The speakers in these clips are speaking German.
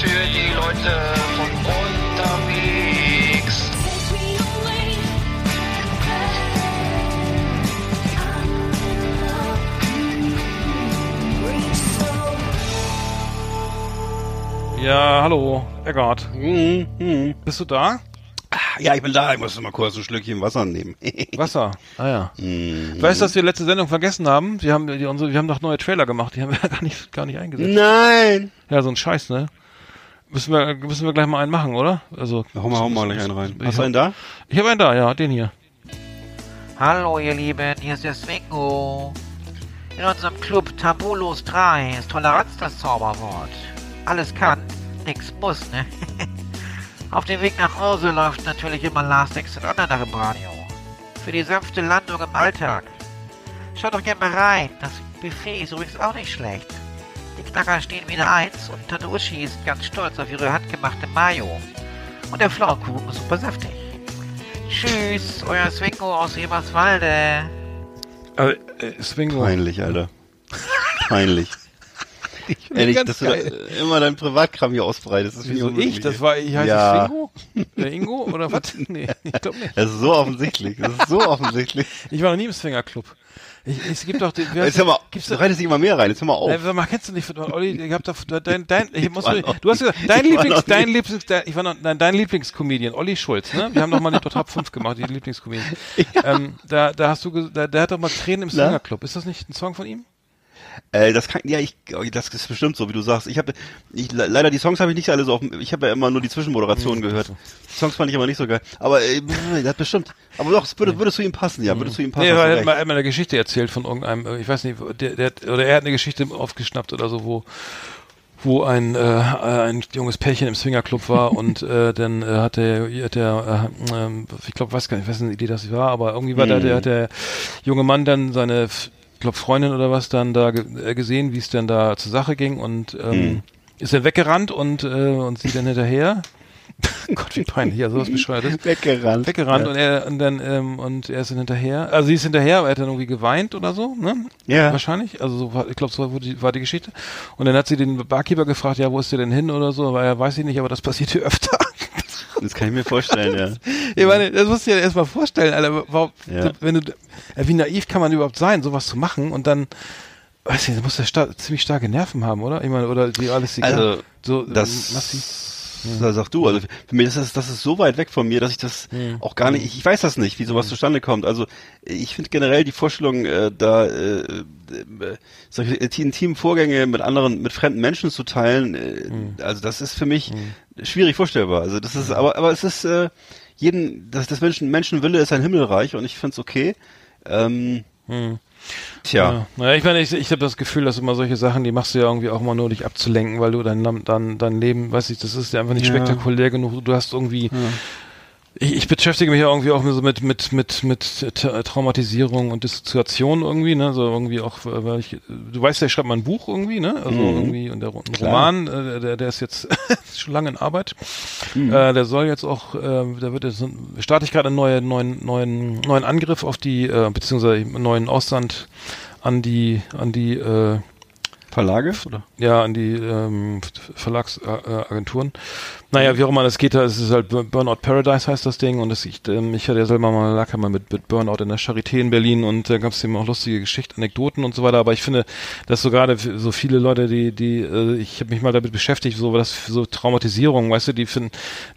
Für die Leute von unterwegs. Ja, hallo, Eggert. Hm, hm. Bist du da? Ja, ich bin da. Ich muss mal kurz ein Schlückchen Wasser nehmen. Wasser. Ah ja. Hm. Weißt du, dass wir letzte Sendung vergessen haben? Wir haben die, unsere, wir haben doch neue Trailer gemacht, die haben wir gar nicht, gar nicht eingesetzt. Nein! Ja, so ein Scheiß, ne? Müssen wir, müssen wir gleich mal einen machen, oder? Also. Hau mal, hau mal gleich einen rein. Ich Hast du einen da? Ich habe einen da, ja, den hier. Hallo ihr Lieben, hier ist der Swingo. In unserem Club Tabulos 3 ist Toleranz das Zauberwort. Alles kann, nix muss, ne? Auf dem Weg nach Hause läuft natürlich immer Last Exit Andernach im Radio. Für die sanfte Landung im Alltag. Schaut doch gerne mal rein, das Buffet ist übrigens auch nicht schlecht. Die Knacker stehen wieder eins und Tanushi ist ganz stolz auf ihre handgemachte Mayo. Und der Pflaumenkuchen ist super saftig. Tschüss, euer Swingo aus Eberswalde. Äh, äh, Swingo. Peinlich, Alter. Peinlich. Ehrlich, ganz dass du da geil. immer dein Privatkram hier ausbreitest. Das finde Wieso unmöglich. ich? Das war, ich heiße Ja. Swingo? Der Ingo? Oder was? Nee, ich glaube nicht. Das ist so offensichtlich. Das ist so offensichtlich. Ich war noch nie im Swingerclub. Ich, es gibt doch den, Jetzt hör mal, gibt's du reitest immer mehr rein. Jetzt hör mal auf. Sag mal, kennst du nicht, Olli, ich hab da, dein, dein, ich muss, noch du hast gesagt, dein ich Lieblings, dein Lieblings, dein, ich war noch, nein, dein Lieblingscomedian, Olli Schulz, ne? Wir haben doch mal die Top 5 gemacht, die Lieblingscomedian. Ähm, da, da hast du, da, der hat doch mal Tränen im? Swingerclub. Ist das nicht ein Song von ihm? Äh, das kann, ja, ich, das ist bestimmt so, wie du sagst. Ich habe, ich, le- leider die Songs habe ich nicht alle so auf, dem- ich habe ja immer nur die Zwischenmoderation gehört. Die Songs fand ich aber nicht so geil. Aber äh, das bestimmt. Aber doch, es würde, würde zu ihm passen, ja, würde zu ihm passen. Nee, er hat mal, er hat mal eine Geschichte erzählt von irgendeinem, äh, ich weiß nicht, der, der, oder er hat eine Geschichte aufgeschnappt oder so, wo wo ein, äh, ein junges Pärchen im Swingerclub war und äh, dann äh, hat der, hat der äh, ähm, ich glaube, weiß gar nicht, wessen Idee das war, aber irgendwie war da der, hat der junge Mann dann seine, ich glaube, Freundin oder was dann da ge äh, gesehen, wie es dann da zur Sache ging und ähm, ist dann weggerannt und, äh, und sie dann hinterher. Gott, wie peinlich, ja, sowas bescheuertes weggerannt. weggerannt Ja. und er und dann ähm, und er ist dann hinterher. Also sie ist hinterher, aber er hat dann irgendwie geweint oder so, ne? Ja. Wahrscheinlich. Also so war, ich glaube, so war die, war die Geschichte. Und dann hat sie den Barkeeper gefragt, ja, wo ist der denn hin oder so, weil er weiß ich nicht, aber das passiert hier öfter. Das kann ich mir vorstellen, ja. ich meine, das musst du dir erstmal vorstellen, Alter, warum, Ja. wenn du äh, wie naiv kann man überhaupt sein, sowas zu machen und dann weiß ich, da muss der sta ziemlich starke Nerven haben, oder? Ich meine, oder die alles die Also, so Das, massiv. Da sag du, also für mich ist das, das ist so weit weg von mir, dass ich das auch gar nicht, ich weiß das nicht, wie sowas zustande kommt. Also ich finde generell die Vorstellung, äh, da äh, äh, solche intimen Vorgänge mit anderen, mit fremden Menschen zu teilen, äh, also das ist für mich schwierig vorstellbar. Also das ist, aber, aber es ist äh, jeden, das, das Menschen, Menschenwille ist ein Himmelreich und ich finde es okay. Ähm, Tja. Ja. Naja, ich meine, ich, ich habe das Gefühl, dass immer solche Sachen, die machst du ja irgendwie auch mal nur, dich abzulenken, weil du dein, dein, dein Leben, weiß ich, das ist ja einfach nicht Ja. spektakulär genug. Du hast irgendwie, ich, ich beschäftige mich ja irgendwie auch so mit, mit, mit, mit Tra- Traumatisierung und Dissoziation irgendwie, ne, so irgendwie auch, weil ich, du weißt ja, ich schreibe mal ein Buch irgendwie, ne, also irgendwie, und der ein. Roman, äh, der, der ist jetzt schon lange in Arbeit, Mhm. äh, der soll jetzt auch, äh, da wird jetzt, starte ich gerade einen neuen, neuen, neuen, neuen Angriff auf die, äh, beziehungsweise einen neuen Ausland an die, an die, äh, Verlage? Oder? ja, an die ähm, Verlagsagenturen. Naja, wie auch immer das geht, da ist es halt Bur- Burnout Paradise heißt das Ding und das, ich, ähm, ich hatte ja selber mal lag ja mal mit, mit Burnout in der Charité in Berlin und da gab es eben auch lustige Geschichten, Anekdoten und so weiter, aber ich finde, dass so gerade so viele Leute, die, die, äh, ich habe mich mal damit beschäftigt, so was so Traumatisierung, weißt du, die finden,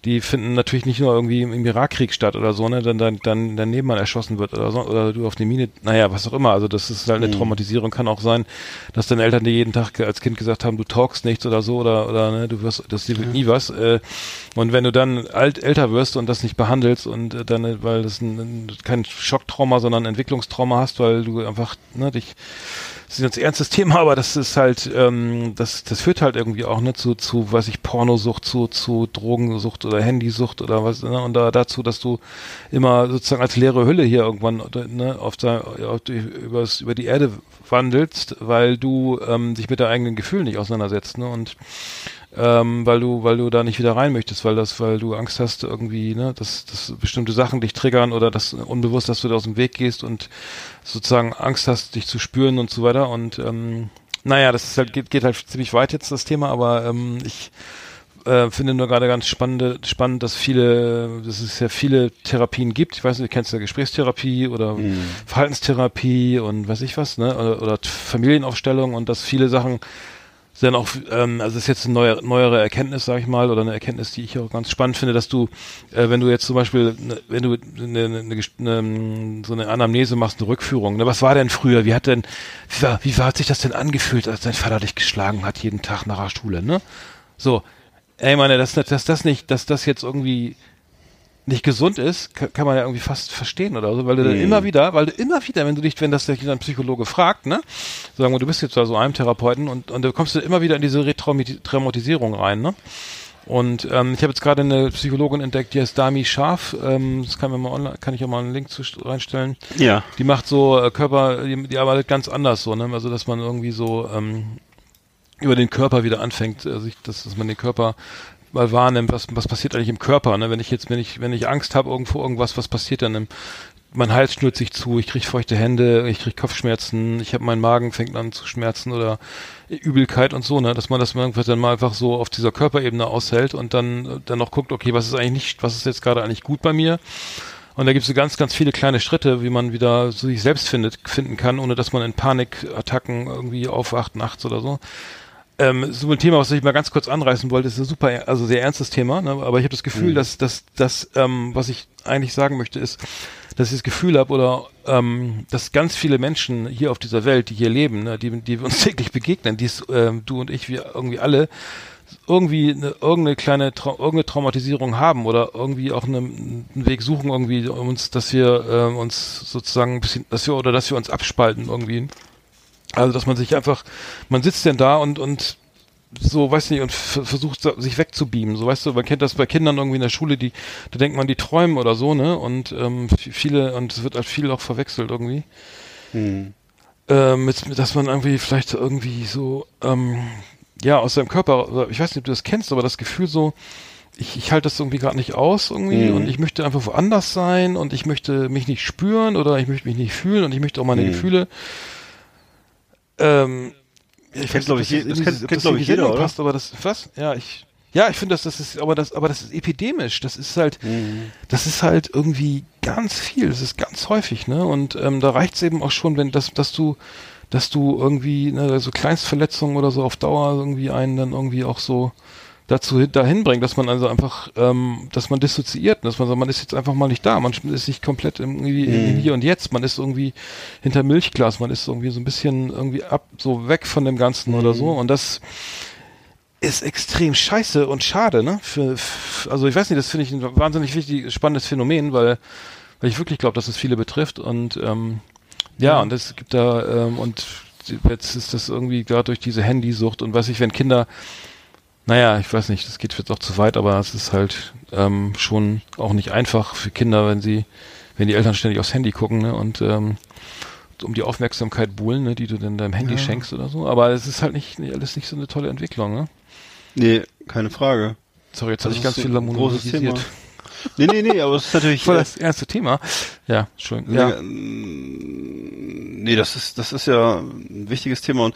die finden natürlich nicht nur irgendwie im, im Irakkrieg statt oder so, ne, dann, dann, dann der Nebenmann erschossen wird oder so, oder du auf eine Mine, naja, was auch immer, also das ist halt eine Traumatisierung, kann auch sein, dass deine Eltern dir jeden Tag als Kind gesagt haben, du talkst nichts oder so oder oder ne, du wirst, das wird nie was. Äh, und wenn du dann alt älter wirst und das nicht behandelst und äh, dann, weil das ein, ein, kein Schocktrauma, sondern ein Entwicklungstrauma hast, weil du einfach ne, dich das ist jetzt ein ernstes Thema, aber das ist halt, ähm, das, das führt halt irgendwie auch ne, zu, zu, weiß ich, Pornosucht, zu, zu Drogensucht oder Handysucht oder was, ne, und da dazu, dass du immer sozusagen als leere Hülle hier irgendwann ne, auf, der, auf die, übers, über die Erde wandelst, weil du ähm, dich mit deinen eigenen Gefühlen nicht auseinandersetzt, ne, und ähm, weil du, weil du da nicht wieder rein möchtest, weil das, weil du Angst hast irgendwie, ne, dass, dass bestimmte Sachen dich triggern oder das unbewusst, dass du da aus dem Weg gehst und sozusagen Angst hast, dich zu spüren und so weiter. Und ähm, naja, das ist halt, geht, geht halt ziemlich weit jetzt das Thema, aber ähm, ich äh, finde nur gerade ganz spannende, spannend, dass viele, dass es ja viele Therapien gibt. Ich weiß nicht, du kennst ja Gesprächstherapie oder Verhaltenstherapie und weiß ich was, ne? Oder, oder Familienaufstellung und dass viele Sachen dann auch, ähm, also das ist jetzt eine neue, neuere Erkenntnis, sag ich mal, oder eine Erkenntnis, die ich auch ganz spannend finde, dass du, äh, wenn du jetzt zum Beispiel, ne, wenn du eine, eine, so eine Anamnese machst, eine Rückführung, ne, was war denn früher, wie hat denn, wie, war, wie war, hat sich das denn angefühlt, als dein Vater dich geschlagen hat jeden Tag nach der Schule, ne? So, ey, meine, dass, dass das nicht, dass das jetzt irgendwie nicht gesund ist, kann, man ja irgendwie fast verstehen oder so, weil du dann immer wieder, weil du immer wieder, wenn du dich, wenn das dich ein Psychologe fragt, ne, sagen wir, du bist jetzt bei so einem Therapeuten und, und da kommst du immer wieder in diese Retraumatisierung rein, ne? Und ähm, ich habe jetzt gerade eine Psychologin entdeckt, die heißt Dami Scharf, ähm, das kann, man mal online, kann ich auch mal einen Link zu reinstellen. Ja. Die macht so äh, Körper, die, die arbeitet ganz anders so, ne? Also dass man irgendwie so ähm, über den Körper wieder anfängt, also dass, dass man den Körper mal wahrnimmt, was, was passiert eigentlich im Körper, ne? Wenn ich jetzt, wenn ich, wenn ich Angst habe irgendwo irgendwas, was passiert dann im mein Hals schnürt sich zu, ich krieg feuchte Hände, ich krieg Kopfschmerzen, ich habe meinen Magen fängt an zu schmerzen oder Übelkeit und so, ne, dass man das irgendwann dann mal einfach so auf dieser Körperebene aushält und dann dann noch guckt, okay, was ist eigentlich nicht, was ist jetzt gerade eigentlich gut bei mir? Und da gibt es so ganz, ganz viele kleine Schritte, wie man wieder so sich selbst findet, finden kann, ohne dass man in Panikattacken irgendwie aufwacht nachts oder so. Ähm, so ein Thema, was ich mal ganz kurz anreißen wollte, ist ein super, also sehr ernstes Thema, ne? aber ich habe das Gefühl, dass, dass, dass ähm, was ich eigentlich sagen möchte, ist, dass ich das Gefühl habe oder ähm, dass ganz viele Menschen hier auf dieser Welt, die hier leben, ne, die, die wir uns täglich begegnen, die ist, ähm, du und ich, wir irgendwie alle irgendwie eine, irgendeine kleine Trau irgendeine Traumatisierung haben oder irgendwie auch eine, einen Weg suchen irgendwie um uns, dass wir äh, uns sozusagen ein bisschen, dass wir oder dass wir uns abspalten irgendwie. Also dass man sich einfach, man sitzt denn da und und so, weiß nicht, und versucht sich wegzubeamen. So, weißt du, man kennt das bei Kindern irgendwie in der Schule, die, da denkt man, die träumen oder so, ne? Und ähm, viele, und es wird halt viel auch verwechselt irgendwie. Ähm, mit, dass man irgendwie vielleicht irgendwie so, ähm, ja, aus seinem Körper, ich weiß nicht, ob du das kennst, aber das Gefühl so, ich, ich halte das irgendwie gerade nicht aus irgendwie und ich möchte einfach woanders sein und ich möchte mich nicht spüren oder ich möchte mich nicht fühlen und ich möchte auch meine Gefühle ähm, ich Kennt, glaub ich, je- das kennt- kennt, das glaub ich, jeder, oder? passt, aber das was? Ja, ich ja, ich finde, dass das ist aber das aber das ist epidemisch. Das ist halt das ist halt irgendwie ganz viel, das ist ganz häufig, ne? Und ähm, da reicht's eben auch schon, wenn das dass du dass du irgendwie ne, so Kleinstverletzungen oder so auf Dauer irgendwie einen dann irgendwie auch so dazu hin- dahin bringt, dass man also einfach, ähm, dass man dissoziiert, dass man sagt, man ist jetzt einfach mal nicht da, man ist nicht komplett irgendwie im hier und jetzt, man ist irgendwie hinter Milchglas, man ist irgendwie so ein bisschen irgendwie ab, so weg von dem Ganzen oder so und das ist extrem scheiße und schade, ne? Für, f- also ich weiß nicht, das finde ich ein wahnsinnig wichtig, spannendes Phänomen, weil, weil ich wirklich glaube, dass es viele betrifft und ähm, ja, und es gibt da ähm, und jetzt ist das irgendwie gerade durch diese Handysucht und weiß ich, wenn Kinder naja, ich weiß nicht, das geht jetzt auch zu weit, aber es ist halt ähm, schon auch nicht einfach für Kinder, wenn sie, wenn die Eltern ständig aufs Handy gucken, ne, und ähm, um die Aufmerksamkeit buhlen, ne, die du dann deinem Handy schenkst oder so. Aber es ist halt nicht, nicht alles nicht so eine tolle Entwicklung, ne? Nee, keine Frage. Sorry, jetzt habe ich ist ganz viel ein großes Thema. Nee, nee, nee, aber es ist natürlich. Voll äh, das erste Thema. Ja, Entschuldigung. Ja. Ja. Nee, das ist, das ist ja ein wichtiges Thema und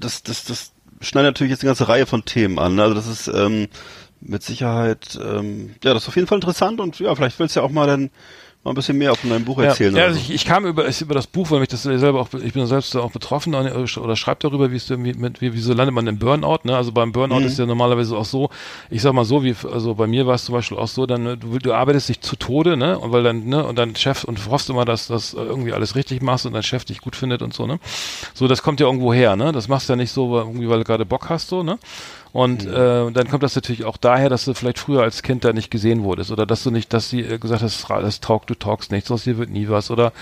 das, das, das schneidet natürlich jetzt eine ganze Reihe von Themen an. Also das ist ähm, mit Sicherheit, ähm, ja, das ist auf jeden Fall interessant und ja, vielleicht willst du ja auch mal dann mal ein bisschen mehr von deinem Buch Ja, erzählen. ja oder also so. ich, ich kam über, ich, über das Buch, weil mich das selber auch, ich bin selbst auch betroffen oder, schreibe darüber, wie es irgendwie mit, wie, wieso landet man im Burnout, ne? Also beim Burnout Mhm. ist ja normalerweise auch so, ich sag mal so, wie, also bei mir war es zum Beispiel auch so, dann, ne, du, du arbeitest dich zu Tode, ne? Und weil dann, ne, und dein Chef und hoffst immer, dass das irgendwie alles richtig machst und dein Chef dich gut findet und so, ne? So, das kommt ja irgendwo her, ne? Das machst du ja nicht so, weil- irgendwie, weil du gerade Bock hast, so, ne? Und äh, dann kommt das natürlich auch daher, dass du vielleicht früher als Kind da nicht gesehen wurdest oder dass du nicht, dass sie äh, gesagt hast, "Ra- das taugt, du taugst nichts, aus dir wird nie was oder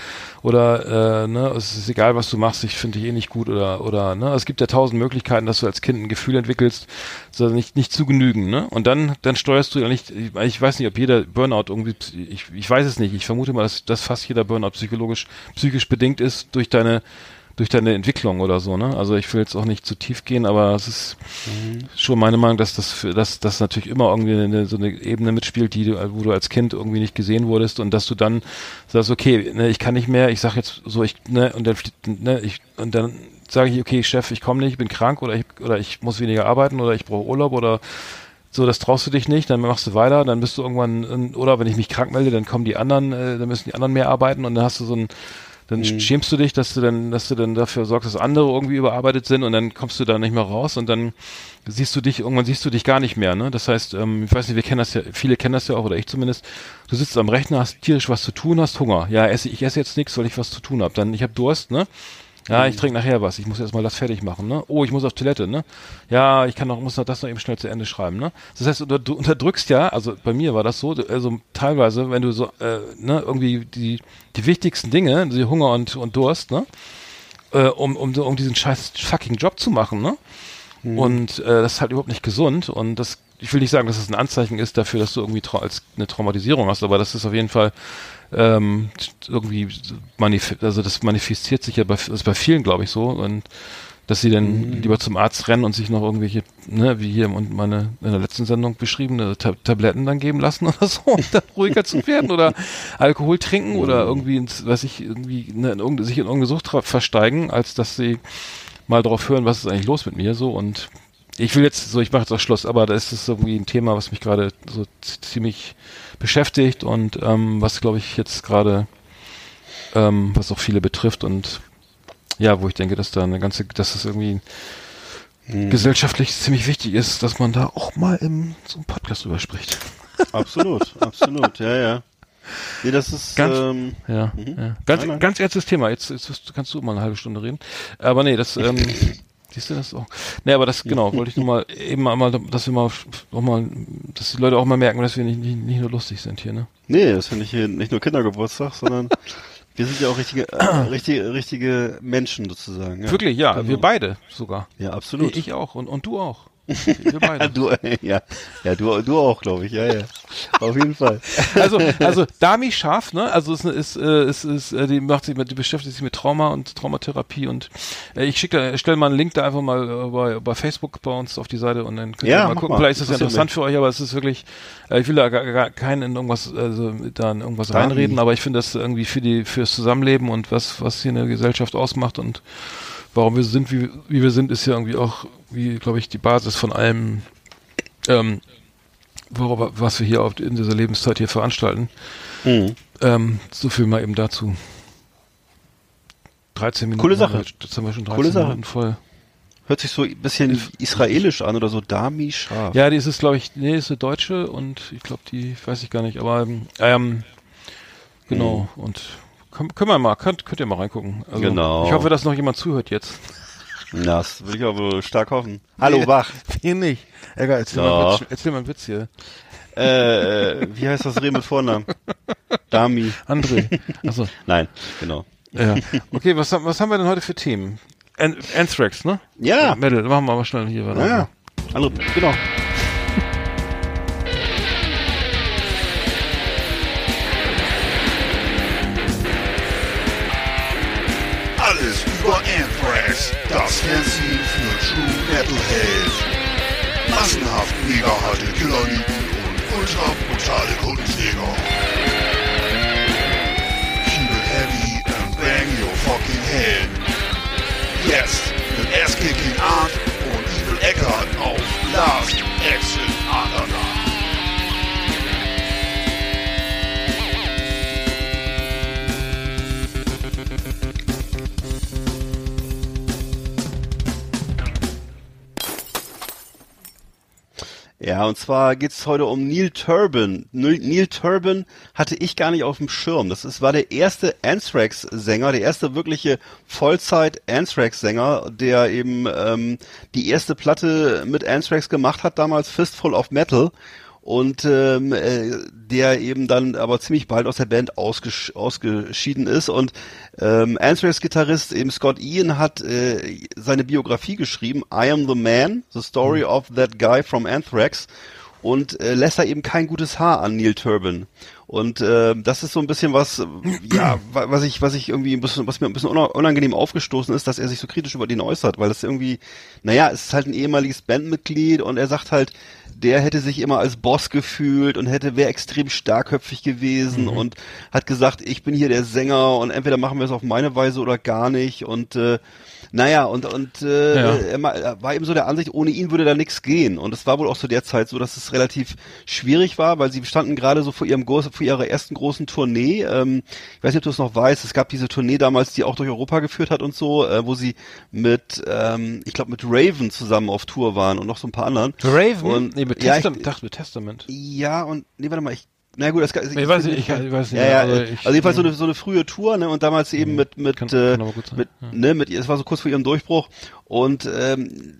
oder äh, ne, es ist egal, was du machst, ich finde dich eh nicht gut oder oder ne, es gibt ja tausend Möglichkeiten, dass du als Kind ein Gefühl entwickelst, so nicht nicht zu genügen, ne? Und dann dann steuerst du ja nicht, ich, ich weiß nicht, ob jeder Burnout irgendwie, ich, ich weiß es nicht, ich vermute mal, dass, dass fast jeder Burnout psychologisch psychisch bedingt ist durch deine durch deine Entwicklung oder so, ne? Also ich will jetzt auch nicht zu tief gehen, aber es ist schon meine Meinung, dass das für, dass das natürlich immer irgendwie eine, so eine Ebene mitspielt, die du, wo du als Kind irgendwie nicht gesehen wurdest und dass du dann sagst, okay, ne, ich kann nicht mehr, ich sag jetzt so, ich, ne, und dann, ne, ich, und dann sage ich, okay, Chef, ich komme nicht, ich bin krank oder ich, oder ich muss weniger arbeiten oder ich brauche Urlaub oder so, das traust du dich nicht, dann machst du weiter, dann bist du irgendwann, oder wenn ich mich krank melde, dann kommen die anderen, äh, dann müssen die anderen mehr arbeiten und dann hast du so ein, dann schämst du dich, dass du dann, dass du dann dafür sorgst, dass andere irgendwie überarbeitet sind und dann kommst du da nicht mehr raus und dann siehst du dich, irgendwann siehst du dich gar nicht mehr, ne? Das heißt, ähm, ich weiß nicht, wir kennen das ja, viele kennen das ja auch, oder ich zumindest, du sitzt am Rechner, hast tierisch was zu tun, hast Hunger. Ja, esse, ich esse jetzt nichts, weil ich was zu tun habe. Dann, ich habe Durst, ne? Ja, ich trinke nachher was. Ich muss erstmal das fertig machen, ne? Oh, ich muss auf Toilette, ne? Ja, ich kann noch, muss noch das noch eben schnell zu Ende schreiben, ne? Das heißt, du, du unterdrückst ja, also bei mir war das so, also teilweise, wenn du so, äh, ne, irgendwie die, die wichtigsten Dinge, die Hunger und, und Durst, ne? Äh, um, um, um diesen scheiß fucking Job zu machen, ne? Und äh, das ist halt überhaupt nicht gesund und das, ich will nicht sagen, dass es ein Anzeichen ist dafür, dass du irgendwie trau als eine Traumatisierung hast, aber das ist auf jeden Fall ähm, irgendwie manif also das manifestiert sich ja bei, das ist bei vielen, glaube ich, so. Und dass sie dann lieber zum Arzt rennen und sich noch irgendwelche, ne, wie hier und meine in der letzten Sendung beschriebene Ta Tabletten dann geben lassen oder so, um dann ruhiger zu werden oder Alkohol trinken oder irgendwie ins, weiß ich, irgendwie ne, in irgende, sich in irgendeine Sucht versteigen, als dass sie mal drauf hören, was ist eigentlich los mit mir so. Und ich will jetzt so, ich mache jetzt auch Schluss, aber da ist es irgendwie ein Thema, was mich gerade so ziemlich beschäftigt und ähm, was glaube ich jetzt gerade, ähm, was auch viele betrifft und ja, wo ich denke, dass da eine ganze, dass es irgendwie gesellschaftlich ziemlich wichtig ist, dass man da auch mal im so einem Podcast drüber spricht. Absolut, absolut, ja, ja. Nee, das ist, Ganz- ähm, Ja, ja. Ganz, Nein, nein. ganz ernstes Thema. Jetzt, jetzt kannst du mal eine halbe Stunde reden. Aber nee, das, ähm, siehst du das auch? Nee, aber das, genau, wollte ich nur mal eben einmal, dass wir mal, auch mal, dass die Leute auch mal merken, dass wir nicht, nicht, nicht nur lustig sind hier, ne? nee, das finde ich hier nicht nur Kindergeburtstag, sondern wir sind ja auch richtige, äh, richtige, richtige Menschen sozusagen. Ja. Wirklich, ja, Genau. wir beide sogar. Ja, absolut. Ich auch und, und du auch. Du, ja, ja, du, du auch, glaube ich, ja, ja. Auf jeden Fall. also, also Dami Scharf, ne? Also es ist, äh, es ist, äh, die macht sich die beschäftigt sich mit Trauma und Traumatherapie und äh, ich schicke, stelle mal einen Link da einfach mal äh, bei, bei Facebook bei uns auf die Seite und dann könnt Ja, ihr mal gucken. mal. Vielleicht ist das ja interessant für euch, aber es ist wirklich, äh, ich will da gar, gar keinen in irgendwas, also da in irgendwas reinreden, aber ich finde das irgendwie für die, fürs Zusammenleben und was, was hier eine Gesellschaft ausmacht und warum wir sind, wie, wie wir sind, ist ja irgendwie auch, wie, glaube ich, die Basis von allem, ähm, worüber, was wir hier auf, in dieser Lebenszeit hier veranstalten. Mhm. Ähm, so viel mal eben dazu. 13 Minuten. Coole Sache. Jetzt haben wir schon 13 Coole Sache. Minuten voll. Hört sich so ein bisschen israelisch an oder so, Dami Scharf. Ja, die ist es, glaube ich, nee, ist eine Deutsche und ich glaube, die weiß ich gar nicht, aber ähm, ähm, genau, und können, können wir mal, könnt, könnt ihr mal reingucken. Also, Genau. Ich hoffe, dass noch jemand zuhört jetzt. Das würde ich aber stark hoffen. Hallo, Wach. Hier nicht. Egal, erzähl, mal einen Witz, erzähl mal einen Witz hier. Äh, äh, wie heißt das Reh mit Vornamen? Dami. André. Achso, Nein, genau. ja. Okay, was, haben- was haben wir denn heute für Themen? An Anthrax, ne? Ja. Metal, machen wir mal schnell hier weiter. Ja, Hallo, genau. True Metalhead. Massenhaft mega harte Killerlieben und ultra brutale Kundenjäger. Keep it heavy and bang your fucking head. Jetzt mit Ass-Kicking Art und Evil Eckart auf Last Exit Ja, und zwar geht's heute um Neil Turbin. Neil, Turbin hatte ich gar nicht auf dem Schirm. Das ist, war der erste Anthrax-Sänger, der erste wirkliche Vollzeit-Anthrax-Sänger, der eben ähm, die erste Platte mit Anthrax gemacht hat, damals Fistful of Metal. Und ähm, äh, der eben dann aber ziemlich bald aus der Band ausgesch ausgeschieden ist. Und ähm, Anthrax-Gitarrist eben Scott Ian hat äh, seine Biografie geschrieben, I Am the Man, The Story of That Guy from Anthrax und äh, lässt da eben kein gutes Haar an Neil Turbin. Und äh, das ist so ein bisschen was, ja, wa- was ich, was ich irgendwie ein bisschen, was mir ein bisschen una- unangenehm aufgestoßen ist, dass er sich so kritisch über den äußert, weil das irgendwie, naja, es ist halt ein ehemaliges Bandmitglied und er sagt halt, der hätte sich immer als Boss gefühlt und hätte wäre extrem starkköpfig gewesen und hat gesagt, ich bin hier der Sänger und entweder machen wir es auf meine Weise oder gar nicht und äh, naja, und, und äh, Ja. er, war eben so der Ansicht, ohne ihn würde da nichts gehen. Und es war wohl auch zu der Zeit so, dass es relativ schwierig war, weil sie standen gerade so vor ihrem vor ihrer ersten großen Tournee. Ähm, ich weiß nicht, ob du es noch weißt, es gab diese Tournee damals, die auch durch Europa geführt hat und so, äh, wo sie mit, ähm, ich glaube, mit Raven zusammen auf Tour waren und noch so ein paar anderen. Raven? Und, nee, mit ja, Testament. ich, dachte mit Testament. ja, und, nee, warte mal, ich, na gut, das kann, Ich weiß nicht, ich, ich weiß nicht. ja, ja, also, also, ich, jedenfalls so eine, so eine frühe Tour, ne, und damals eben mit, mit, Kann- äh, kann mit, ja. ne, mit, es war so kurz vor ihrem Durchbruch und, ähm,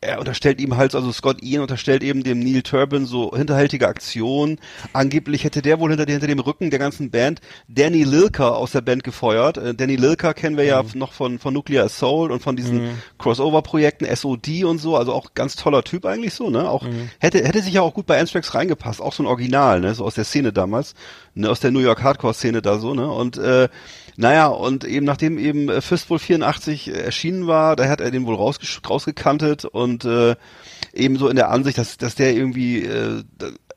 er unterstellt ihm halt, also Scott Ian unterstellt eben dem Neil Turbin so hinterhältige Aktionen. Angeblich hätte der wohl hinter, hinter dem Rücken der ganzen Band Danny Lilker aus der Band gefeuert. Äh, Danny Lilker kennen wir ja Mhm. noch von, von Nuclear Assault und von diesen Crossover-Projekten, SOD und so, also auch ganz toller Typ eigentlich so, ne, auch, Mhm. hätte, hätte sich ja auch gut bei Anthrax reingepasst, auch so ein Original, ne, so aus der Szene damals, ne, aus der New York Hardcore-Szene da so, ne, und, äh, naja, und eben nachdem eben äh, Fistful 84 erschienen war, da hat er den wohl rausgesch rausgekantet und äh, eben so in der Ansicht, dass, dass der irgendwie, äh,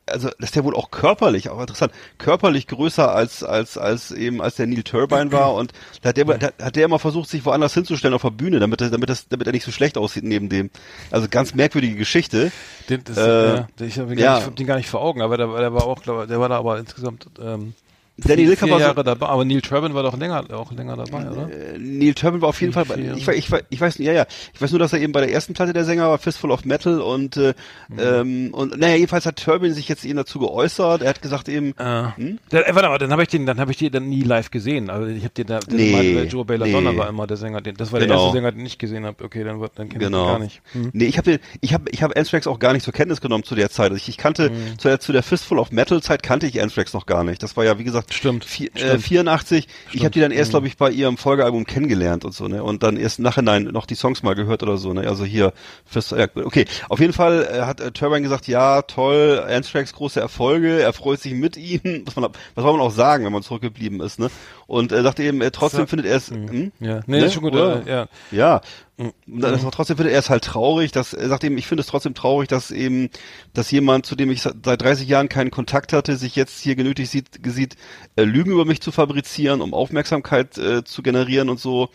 also dass der wohl auch körperlich, auch interessant, körperlich größer als als als eben als der Neil Turbine war und da hat der, da hat der immer versucht, sich woanders hinzustellen auf der Bühne, damit er, damit das, damit er nicht so schlecht aussieht neben dem. Also ganz merkwürdige Geschichte. Den, das, Äh, ja, ich habe ihn, ja. gar nicht- den gar nicht vor Augen, aber der, der war auch, glaub, der war da aber insgesamt ähm, Danny Lilker vier war so- Jahre dabei, aber Neil Turbin war doch länger, auch länger dabei, oder? Äh, Neil Turbin war auf jeden Fall, bei, ich, ich, ich weiß, ja, ja, ich weiß nur, dass er eben bei der ersten Platte der Sänger war, Fistful of Metal und, äh, Mhm. ähm, und, naja, jedenfalls hat Turbin sich jetzt eben dazu geäußert, er hat gesagt eben, Äh, Hm? der, äh, warte mal, dann habe ich den, dann habe ich den dann nie live gesehen. Also ich habe den da, den Nee, meinte, Joe Belladonna nee. war immer der Sänger. Den, das war der Genau. erste Sänger, den ich gesehen habe. Okay, dann, dann kenne ich Genau. ihn gar nicht. Hm. Nee, ich habe ich hab, ich hab Anthrax auch gar nicht zur Kenntnis genommen zu der Zeit. Also ich, ich kannte Mhm. zu, der, zu der Fistful of Metal Zeit kannte ich Anthrax noch gar nicht. Das war ja wie gesagt Stimmt, vier, Äh, stimmt. 84. Ich habe die dann Mhm. erst glaube ich bei ihrem Folgealbum kennengelernt und so ne und dann erst im Nachhinein noch die Songs mal gehört oder so ne. Also hier ja, okay. Auf jeden Fall äh, hat äh, Turbine gesagt, ja toll, Anthrax große Erfolge, er freut sich mit ihnen. Was, man, was soll man auch sagen, wenn man zurückgeblieben ist ne? Und er sagte eben, äh, trotzdem So. findet er es. Hm? Ja, nee, Ne? ist schon gut. Oder? Ja. Ja. Mhm. Und dann ist er trotzdem findet er es halt traurig, dass er sagt eben, ich finde es trotzdem traurig, dass eben, dass jemand, zu dem ich seit 30 Jahren keinen Kontakt hatte, sich jetzt hier genötigt sieht, sieht äh, Lügen über mich zu fabrizieren, um Aufmerksamkeit äh, zu generieren und so.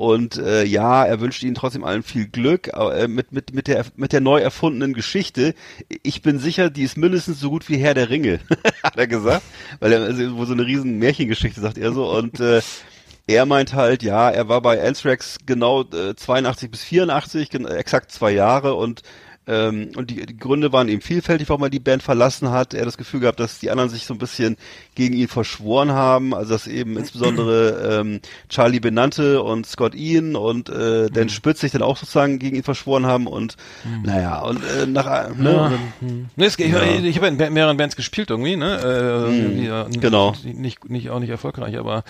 Und äh, ja, er wünscht ihnen trotzdem allen viel Glück äh, mit, mit, mit, der, mit der neu erfundenen Geschichte. Ich bin sicher, die ist mindestens so gut wie Herr der Ringe, hat er gesagt. Weil er also, wo so eine riesen Märchengeschichte, sagt er so. Und äh, er meint halt, ja, er war bei Anthrax genau äh, 82 bis 84, gen exakt zwei Jahre und ähm, und die, die Gründe waren eben vielfältig, warum er die Band verlassen hat. Er hat das Gefühl gehabt, dass die anderen sich so ein bisschen gegen ihn verschworen haben. Also dass eben insbesondere ähm, Charlie Benante und Scott Ian und äh, Mhm. Dan Spitz sich dann auch sozusagen gegen ihn verschworen haben. Und naja, und äh, nach ne, Ja. und dann. Nee, es, ich, Ja. ich habe in mehreren Bands gespielt irgendwie, ne? Äh, Hm, irgendwie, ja, genau. Nicht, nicht, auch nicht erfolgreich, aber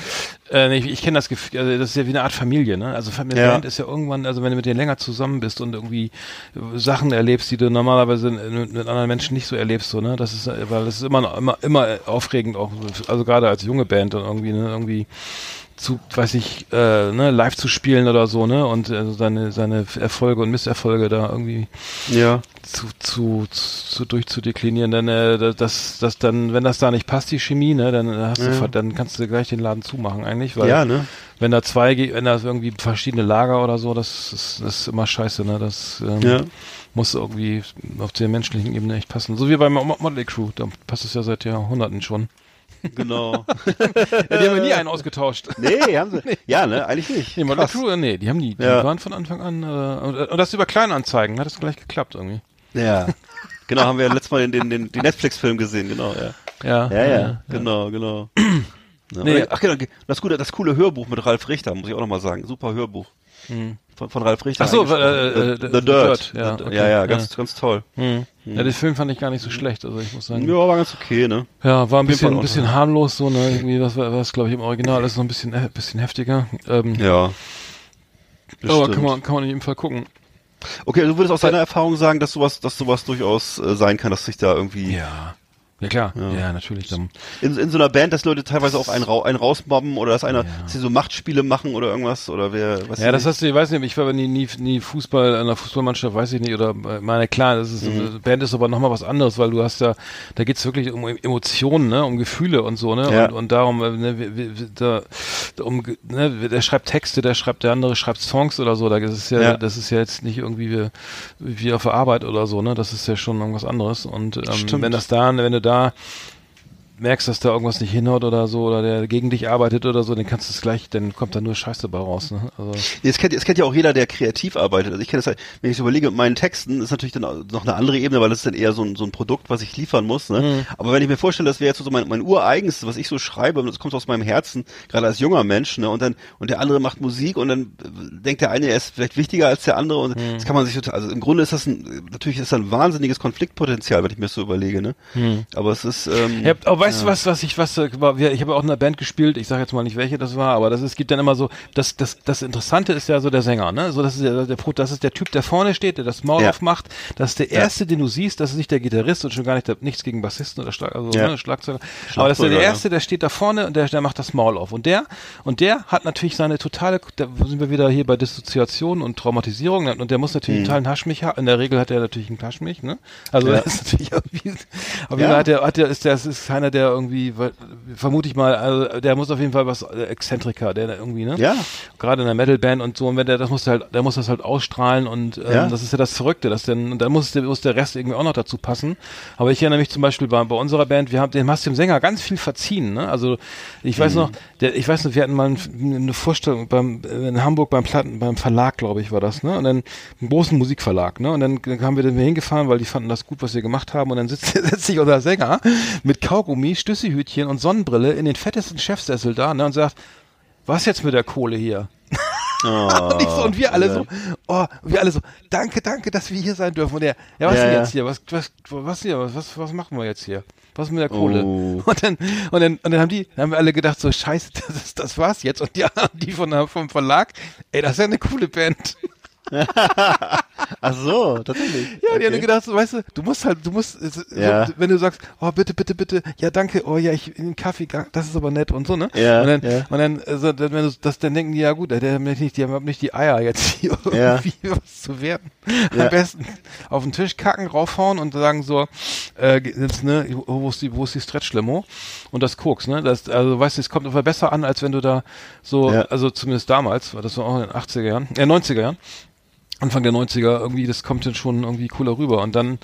äh, ich, ich kenne das Gefühl, also das ist ja wie eine Art Familie, ne? Also eine Ja. Band ist ja irgendwann, also wenn du mit denen länger zusammen bist und irgendwie äh, Sachen erlebst, die du normalerweise mit, mit anderen Menschen nicht so erlebst, so, ne? Das ist, äh, weil das ist immer, immer, immer aufregend auch, also gerade als junge Band und irgendwie, ne? Irgendwie zu, weiß ich, äh, ne, live zu spielen oder so, ne? Und äh, seine, seine Erfolge und Misserfolge da irgendwie ja, zu, zu, zu durchzudeklinieren, dann äh, das, das dann, wenn das da nicht passt, die Chemie, ne, dann hast du, Ja. ver- dann kannst du gleich den Laden zumachen eigentlich, weil ja, ne? wenn da zwei, wenn da irgendwie verschiedene Lager oder so, das ist, das ist immer scheiße, ne, das ähm, Ja. muss irgendwie auf der menschlichen Ebene echt passen. So wie bei Mo- Motley Crew, da passt es ja seit Jahrhunderten schon. Genau. Ja, die haben ja nie einen ausgetauscht. nee, haben sie. Ja, ne, eigentlich nicht. Nee, Motley äh, nee, die haben nie, die Ja. waren von Anfang an, äh, und, das über Kleinanzeigen, hat es gleich geklappt irgendwie. Ja. genau, haben wir ja letztes Mal den, den, den, den Netflix-Film gesehen, genau, ja. Ja, Ja, ja, genau, genau. Ja, Nee. Ach genau, das gute, das coole Hörbuch mit Ralf Richter, muss ich auch nochmal sagen. Super Hörbuch. Von, von Ralf Richter. Ach so, äh, äh, The, The Dirt. Dirt, ja, okay, ja, ja, ja. ganz, ganz toll. Hm. Ja, den Film fand ich gar nicht so schlecht, also ich muss sagen. Ja, war ganz okay, ne? Ja, war ein bisschen, auch bisschen harmlos, so, ne, irgendwie, was, was glaube ich im Original ist, so ein bisschen, äh, bisschen heftiger. Ähm, Ja. Das aber kann man, kann man in jedem Fall gucken. Okay, du würdest aus deiner Erfahrung sagen, dass sowas, dass sowas durchaus äh, sein kann, dass sich da irgendwie Ja. Ja klar, ja, natürlich. Dann, in, in so einer Band, dass Leute teilweise auch einen, einen rausmobben oder dass einer, dass sie so Machtspiele machen oder irgendwas oder wer, was ja, das hast du, ich weiß nicht, ich war nie, nie, nie Fußball, in einer Fußballmannschaft, weiß ich nicht, oder äh, meine, klar, das ist, Mhm. Band ist aber nochmal was anderes, weil du hast ja, da geht's wirklich um Emotionen, ne, um Gefühle und so, ne, Ja. und, und darum, äh, ne, da, um, ne, der schreibt Texte, der schreibt, der andere schreibt Songs oder so, da ist es ja, Ja. das ist ja jetzt nicht irgendwie wie, wie auf der Arbeit oder so, ne, das ist ja schon irgendwas anderes und, ähm, Stimmt. wenn das da, wenn du da, da merkst, dass da irgendwas nicht hinhaut oder so, oder der gegen dich arbeitet oder so, dann kannst du es gleich, dann kommt da nur Scheiße bei raus. Ne? Also, Es kennt, es kennt ja auch jeder, der kreativ arbeitet. Also ich kenne das halt, wenn ich so überlege mit meinen Texten, ist natürlich dann noch eine andere Ebene, weil das ist dann eher so ein, so ein Produkt, was ich liefern muss. Ne? Mhm. Aber wenn ich mir vorstelle, das wäre jetzt so mein, mein ureigenste, was ich so schreibe, und das kommt aus meinem Herzen, gerade als junger Mensch, ne? und dann, und der andere macht Musik und dann denkt der eine, er ist vielleicht wichtiger als der andere und Mhm. das kann man sich total, also im Grunde ist das ein, natürlich ist das ein wahnsinniges Konfliktpotenzial, wenn ich mir das so überlege, ne? Aber es ist, ähm, Mhm. Ja, aber weißt du was, was ich, was, äh, ich habe auch in einer Band gespielt, ich sage jetzt mal nicht welche das war, aber das ist, es gibt dann immer so, das, das, das Interessante ist ja so der Sänger, ne? So, das ist der, der, das ist der Typ, der vorne steht, der das Maul Ja. aufmacht, das ist der erste, den du siehst, das ist nicht der Gitarrist und schon gar nicht der, nichts gegen Bassisten oder Schlag, also, ne, Schlagzeuger, aber das ist der, Schlagzeuger, erste, der steht da vorne und der, der macht das Maul auf und der, und der hat natürlich seine totale, da sind wir wieder hier bei Dissoziation und Traumatisierung und der muss natürlich Mhm. total einen Haschmich haben, in der Regel hat er natürlich einen Haschmich, ne? Also das ist natürlich auf jeden. Fall hat der, hat der, ist der, ist keiner, der irgendwie, weil- vermute ich mal, also der muss auf jeden Fall was, äh, Exzentriker, der irgendwie, ne? Ja. Gerade in der Metalband und so, und wenn der, das muss der halt, der muss das halt ausstrahlen und ähm, Ja. das ist ja das Verrückte, dass und dann muss der, muss der Rest irgendwie auch noch dazu passen. Aber ich erinnere mich zum Beispiel bei, bei unserer Band, wir haben, dem hast dem Sänger ganz viel verziehen, ne? Also ich weiß Mhm. noch, der, ich weiß noch, wir hatten mal ein, eine Vorstellung beim, in Hamburg beim Platten, beim Verlag, glaube ich, war das, ne? Und dann einen großen Musikverlag, ne? Und dann, dann haben wir dann hingefahren, weil die fanden das gut, was wir gemacht haben. Und dann sitzt, setzt sich unser Sänger mit Kaugummi, Stüsselhütchen und Sonnenbrille in den fettesten Chefsessel da, ne? Und sagt, was jetzt mit der Kohle hier? und, ich so, und wir alle so, oh, wir alle so, danke, danke, dass wir hier sein dürfen. Und er, ja, was Ja, denn ja. jetzt hier? Was, was, was hier? Was, was, machen wir jetzt hier? Was mit der Kohle? Oh. Und dann, und dann, und dann haben die, dann haben wir alle gedacht, so, scheiße, das, ist, das war's jetzt. Und die, die von, vom Verlag, ey, das ist ja eine coole Band. ach so, tatsächlich. Ja, die haben Okay. gedacht, weißt du, du musst halt, du musst, so, Ja. wenn du sagst, oh, bitte, bitte, bitte, ja, danke, oh, ja, ich, einen Kaffee, das ist aber nett und so, ne? Ja, und dann, ja. und dann, also, dann, wenn du das, dann denken die, ja gut, der hat nicht, die haben nicht die Eier jetzt hier Ja. irgendwie was zu werden. Ja. Am besten auf den Tisch kacken, raufhauen und sagen so, äh, jetzt, ne, wo ist die, wo ist die Stretch-Limo? Und das Koks, ne? Das, also, weißt du, es kommt aber besser an, als wenn du da so, also zumindest damals, war das war auch in den 80er Jahren, äh, 90er Jahren, Anfang der 90er, irgendwie, das kommt dann schon irgendwie cooler rüber. Und dann,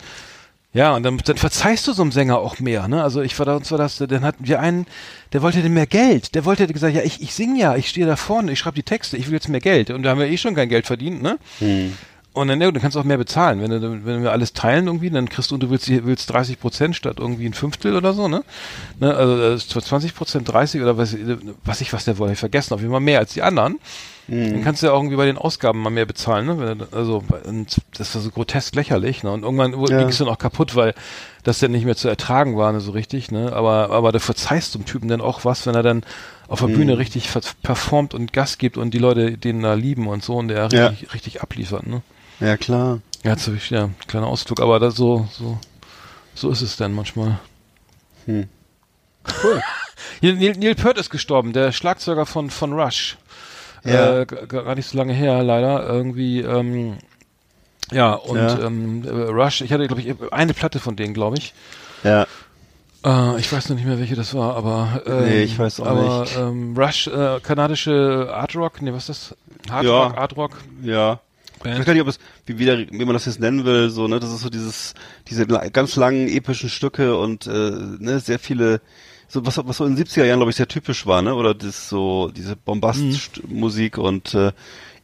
ja, und dann, dann verzeihst du so einem Sänger auch mehr, ne? Also ich war da, uns war das, dann hatten wir einen, der wollte denn mehr Geld. Der wollte gesagt, ja, ich, ich sing ja, ich stehe da vorne, ich schreibe die Texte, ich will jetzt mehr Geld. Und da haben wir eh schon kein Geld verdient, ne? Und dann, ja, dann kannst du auch mehr bezahlen. Wenn, du, wenn wir alles teilen irgendwie, dann kriegst du, und du willst, willst 30 Prozent statt irgendwie ein Fünftel oder so, ne? ne also das ist zwar 20 Prozent, 30 oder was, was ich, was der wollte, ich vergessen, auf jeden Fall mehr als die anderen. Dann kannst du ja auch irgendwie bei den Ausgaben mal mehr bezahlen, ne? Also, und das war so grotesk lächerlich, ne? Und irgendwann Ja. ging es dann auch kaputt, weil das dann nicht mehr zu ertragen war, ne, so richtig, ne? Aber, aber da verzeihst du dem Typen dann auch was, wenn er dann auf der Bühne richtig performt und Gas gibt und die Leute den da lieben und so und der Ja. richtig, richtig abliefert, ne? Ja, klar. Ja, ich ja kleiner Ausflug, aber das so so so ist es dann manchmal. Hm. Cool. Neil, Neil, Neil Peart ist gestorben, der Schlagzeuger von von Rush. Ja. Äh, gar nicht so lange her, leider irgendwie. Ähm, ja und Ja. Ähm, äh, Rush. Ich hatte glaube ich eine Platte von denen, glaube ich. Ja. Äh, ich weiß noch nicht mehr, welche das war, aber ähm, Nee, ich weiß auch aber, nicht. Ähm, Rush, äh, kanadische Art Rock, nee, was ist das? Hard Ja. Rock, Art Rock. Ja. Ich weiß gar nicht, ob es, wie, wieder, wie man das jetzt nennen will, so, ne, das ist so dieses, diese ganz langen epischen Stücke und, äh, ne, sehr viele, so, was, was so in den 70er Jahren, glaube ich, sehr typisch war, ne, oder das so, diese Bombastmusik und, äh,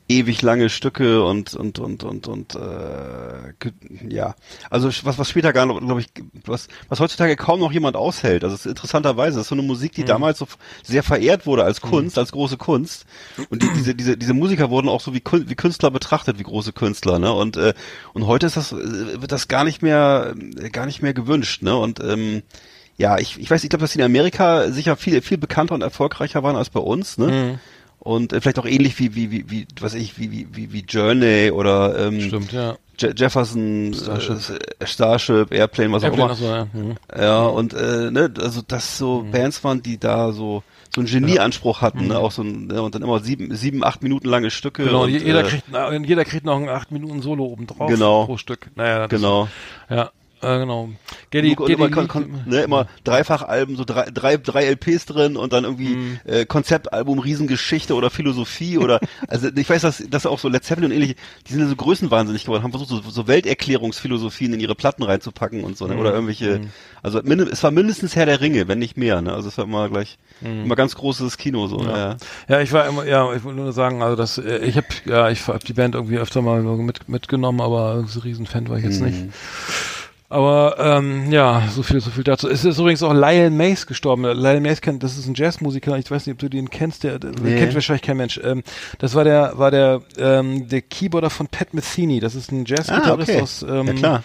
ewig lange Stücke und und und und und äh, ja. Also was was später gar noch glaube ich was was heutzutage kaum noch jemand aushält. Also es ist interessanterweise das ist so eine Musik die damals so sehr verehrt wurde als Kunst als große Kunst. Und die, diese diese diese Musiker wurden auch so wie wie Künstler betrachtet wie große Künstler ne? Und äh, und heute ist das äh, wird das gar nicht mehr gar nicht mehr gewünscht ne? Und ähm, ja, ich, ich weiß, ich glaube, dass die in Amerika sicher viel, viel bekannter und erfolgreicher waren als bei uns, ne? Und äh, vielleicht auch ähnlich wie, wie, wie, wie, was ich, wie, wie, wie, wie Journey oder ähm, Stimmt, ja. Je Jefferson, Starship. Starship, äh, Starship Airplane, was auch Airplane, immer. achso, ja. Mhm. Ja, und äh, ne, also das so Bands waren, die da so so einen Genieanspruch hatten, ne? auch so ein, ne? und dann immer sieben, sieben, acht Minuten lange Stücke. Genau, und, jeder, äh, kriegt, jeder kriegt noch ein 8 Minuten Solo obendrauf Genau. pro Stück. Naja, das, genau. Ja, äh, genau. Geddy, und immer, kon, ne, immer Dreifachalben, so drei, drei, drei LPs drin und dann irgendwie Mhm. äh, Konzeptalbum, Riesengeschichte oder Philosophie oder also ich weiß, dass, dass auch so Led Zeppelin und ähnliche, die sind ja so größenwahnsinnig geworden, haben versucht, so, so Welterklärungsphilosophien in ihre Platten reinzupacken und so, ne? Mhm. Oder irgendwelche, also minde, es war mindestens Herr der Ringe, wenn nicht mehr, ne? Also es war immer gleich immer ganz großes Kino so. Ja. Ja. Mhm. Ja, ich war immer, ja, ich wollte nur sagen, also das, äh, ich habe, ja, ich habe die Band irgendwie öfter mal mit, mitgenommen, aber so Riesenfan war ich jetzt nicht. Aber ähm, ja, so viel, so viel dazu. Es ist übrigens auch Lyle Mace gestorben. Lyle Mace kennt, das ist ein Jazzmusiker. Ich weiß nicht, ob du den kennst. Der, der Nee. kennt wahrscheinlich kein Mensch. Ähm, das war der, war der, ähm, der Keyboarder von Pat Metheny. Das ist ein Jazzgitarrist Ah, okay. aus ähm, Ja, klar.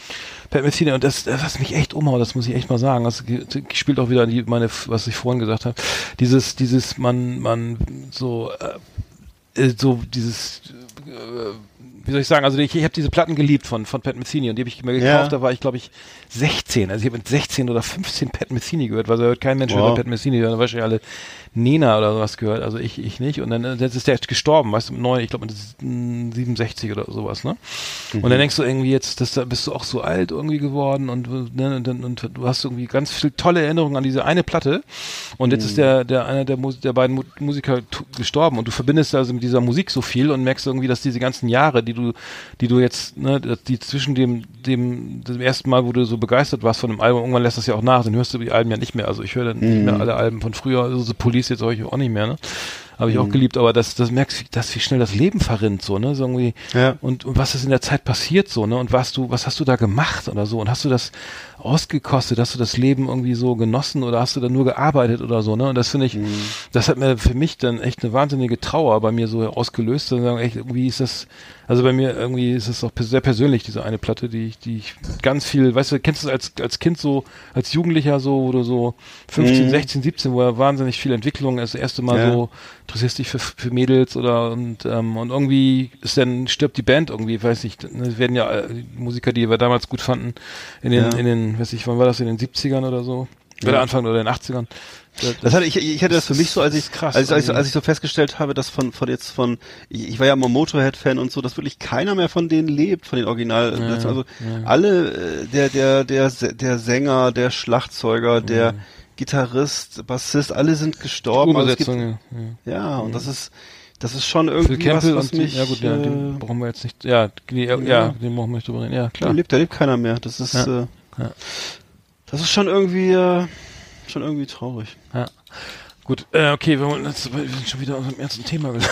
Pat Metheny. Und das, das was mich echt umhaut, das muss ich echt mal sagen. Das spielt auch wieder an die, meine, was ich vorhin gesagt habe. Dieses, dieses, man, man so äh, äh, so dieses äh, wie soll ich sagen, also ich, ich habe diese Platten geliebt von von Pat Metheny und die habe ich mir gekauft, Ja. da war ich glaube ich 16, also ich habe mit 16 oder 15 Pat Metheny gehört, weil so hört kein Mensch Wow. hört Pat Metheny, da wahrscheinlich alle Nena oder sowas gehört, also ich ich nicht. Und dann äh, jetzt ist der gestorben, weißt du, mit neun, ich glaube mit mm, 67 oder sowas, ne? Und dann denkst du irgendwie jetzt, dass da bist du auch so alt irgendwie geworden und ne, und, und, und du hast irgendwie ganz viel tolle Erinnerungen an diese eine Platte. Und jetzt ist der der einer der Mus der beiden Mu Musiker gestorben. Und du verbindest also mit dieser Musik so viel und merkst irgendwie, dass diese ganzen Jahre, die du die du jetzt ne, die zwischen dem dem dem ersten Mal, wo du so begeistert warst von dem Album, irgendwann lässt das ja auch nach, dann hörst du die Alben ja nicht mehr. Also ich höre dann nicht mehr alle Alben von früher, also so Police jetzt höre ich auch nicht mehr, ne? Habe ich auch geliebt, aber das, das merkst du, dass wie schnell das Leben verrinnt, so, ne? So irgendwie, Ja. und, und was ist in der Zeit passiert, so, ne? Und was du, was hast du da gemacht oder so? Und hast du das ausgekostet? Hast du das Leben irgendwie so genossen oder hast du da nur gearbeitet oder so, ne? Und das finde ich, das hat mir für mich dann echt eine wahnsinnige Trauer bei mir so ausgelöst, und sagen, echt, irgendwie ist das, also bei mir irgendwie ist es auch sehr persönlich, diese eine Platte, die ich, die ich ganz viel, weißt du, kennst du es als, als Kind so, als Jugendlicher so, wo du so 15, 16, 17, wo ja wahnsinnig viel Entwicklung ist, das erste Mal Ja. so, interessierst dich für, für Mädels oder und, ähm, und irgendwie ist dann, stirbt die Band irgendwie, weiß nicht, ne, es werden ja äh, Musiker, die wir damals gut fanden, in den, Ja. in den, weiß ich, wann war das, in den 70ern oder so? Oder Anfang oder den 80ern. Das, Das hatte ich, ich hatte das für mich so, als ich, krass als, als, als ich so festgestellt habe, dass von, von jetzt von, ich, ich war ja immer Motorhead-Fan und so, dass wirklich keiner mehr von denen lebt, von den Original, das, also alle, äh, der, der, der, der Sänger, der Schlagzeuger, der Gitarrist, Bassist, alle sind gestorben. Also es gibt, ja. ja. ja, und das ist, das ist schon Phil irgendwie was, Campbell was und mich, ja gut, ja, äh, den brauchen wir jetzt nicht. Ja, nee, ja, ja, den brauchen wir nicht drüber reden. Ja, da klar. lebt, da lebt keiner mehr. Das ist, Ja. äh, Ja. das ist schon irgendwie, äh, schon irgendwie traurig. Ja. Gut, äh, okay, wir, wollen jetzt, wir sind schon wieder aus dem ernsten Thema.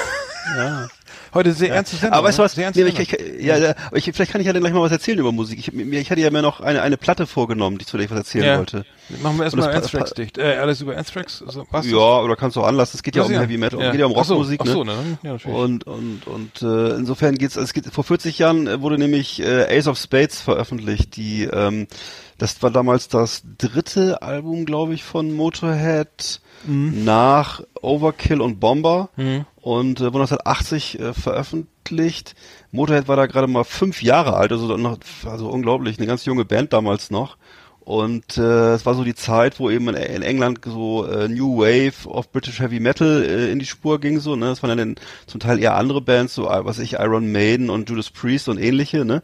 Ja. Heute sehr ernstes Sendung. Aber weißt du ne? was? Sehr Nee, ich, ich, ja, ja, ich, vielleicht kann ich ja dann gleich mal was erzählen über Musik. Ich, ich hatte ja mir noch eine, eine Platte vorgenommen, die zu der ich was erzählen Ja. wollte. Machen wir erstmal Anthrax dicht. Äh, alles über Anthrax? Also, was? Ja, oder kannst du auch anlassen. Es geht ja um ja? Heavy Metal, Ja. geht ja um Ach so, Rockmusik. ach so, ne? ne? Ja. Und und und äh, insofern geht's. Es geht vor 40 Jahren äh, wurde nämlich äh, Ace of Spades veröffentlicht. Die ähm, das war damals das dritte Album, glaube ich, von Motorhead Mhm. nach Overkill und Bomber und äh, wurde 1980 äh, veröffentlicht. Motorhead war da gerade mal fünf Jahre alt, also noch, also unglaublich, eine ganz junge Band damals noch. Und äh, es war so die Zeit, wo eben in, in England so äh, New Wave of British Heavy Metal äh, in die Spur ging so, ne? Das waren dann zum Teil eher andere Bands, so äh, was ich Iron Maiden und Judas Priest und ähnliche, ne?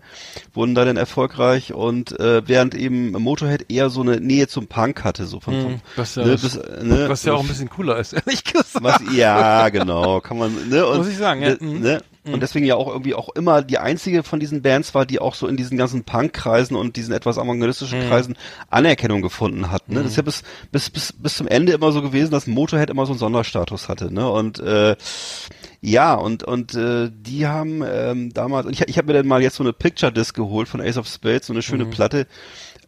Wurden da dann erfolgreich und äh, während eben Motorhead eher so eine Nähe zum Punk hatte, so von, von was ja, ne, was, bis, ne, was ja auch ein bisschen cooler ist, ehrlich gesagt. was, ja, genau, kann man, ne, und, Muss ich sagen, ja. ne, Mhm. und deswegen ja auch irgendwie auch immer die einzige von diesen Bands war, die auch so in diesen ganzen Punk-Kreisen und diesen etwas avantgardistischen Kreisen Anerkennung gefunden hat. Ne? Das ist ja bis, bis, bis, bis zum Ende immer so gewesen, dass Motorhead immer so einen Sonderstatus hatte. Ne? Und äh, ja, und und äh, die haben ähm, damals, ich, ich habe mir dann mal jetzt so eine Picture Disc geholt von Ace of Spades, so eine schöne Platte.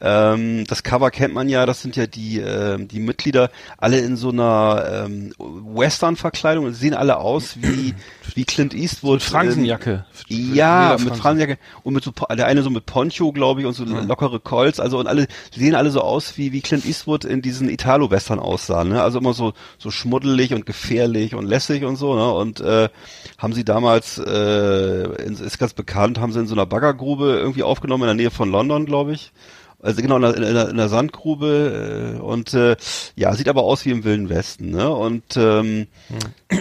Ähm, das Cover kennt man ja, das sind ja die ähm, die Mitglieder alle in so einer ähm, Western-Verkleidung und sehen alle aus wie wie Clint Eastwood. Fransenjacke. Ähm, ja, Lederfransen. mit Fransenjacke und mit so der eine so mit Poncho, glaube ich, und so lockere Colts, also und alle sehen alle so aus wie wie Clint Eastwood in diesen Italo-Western aussahen, ne? Also immer so so schmuddelig und gefährlich und lässig und so, ne? Und äh, haben sie damals äh, ist ganz bekannt, haben sie in so einer Baggergrube irgendwie aufgenommen in der Nähe von London, glaube ich. Also genau in der, in der, in der Sandgrube äh, und äh, ja sieht aber aus wie im Wilden Westen ne? Und ähm,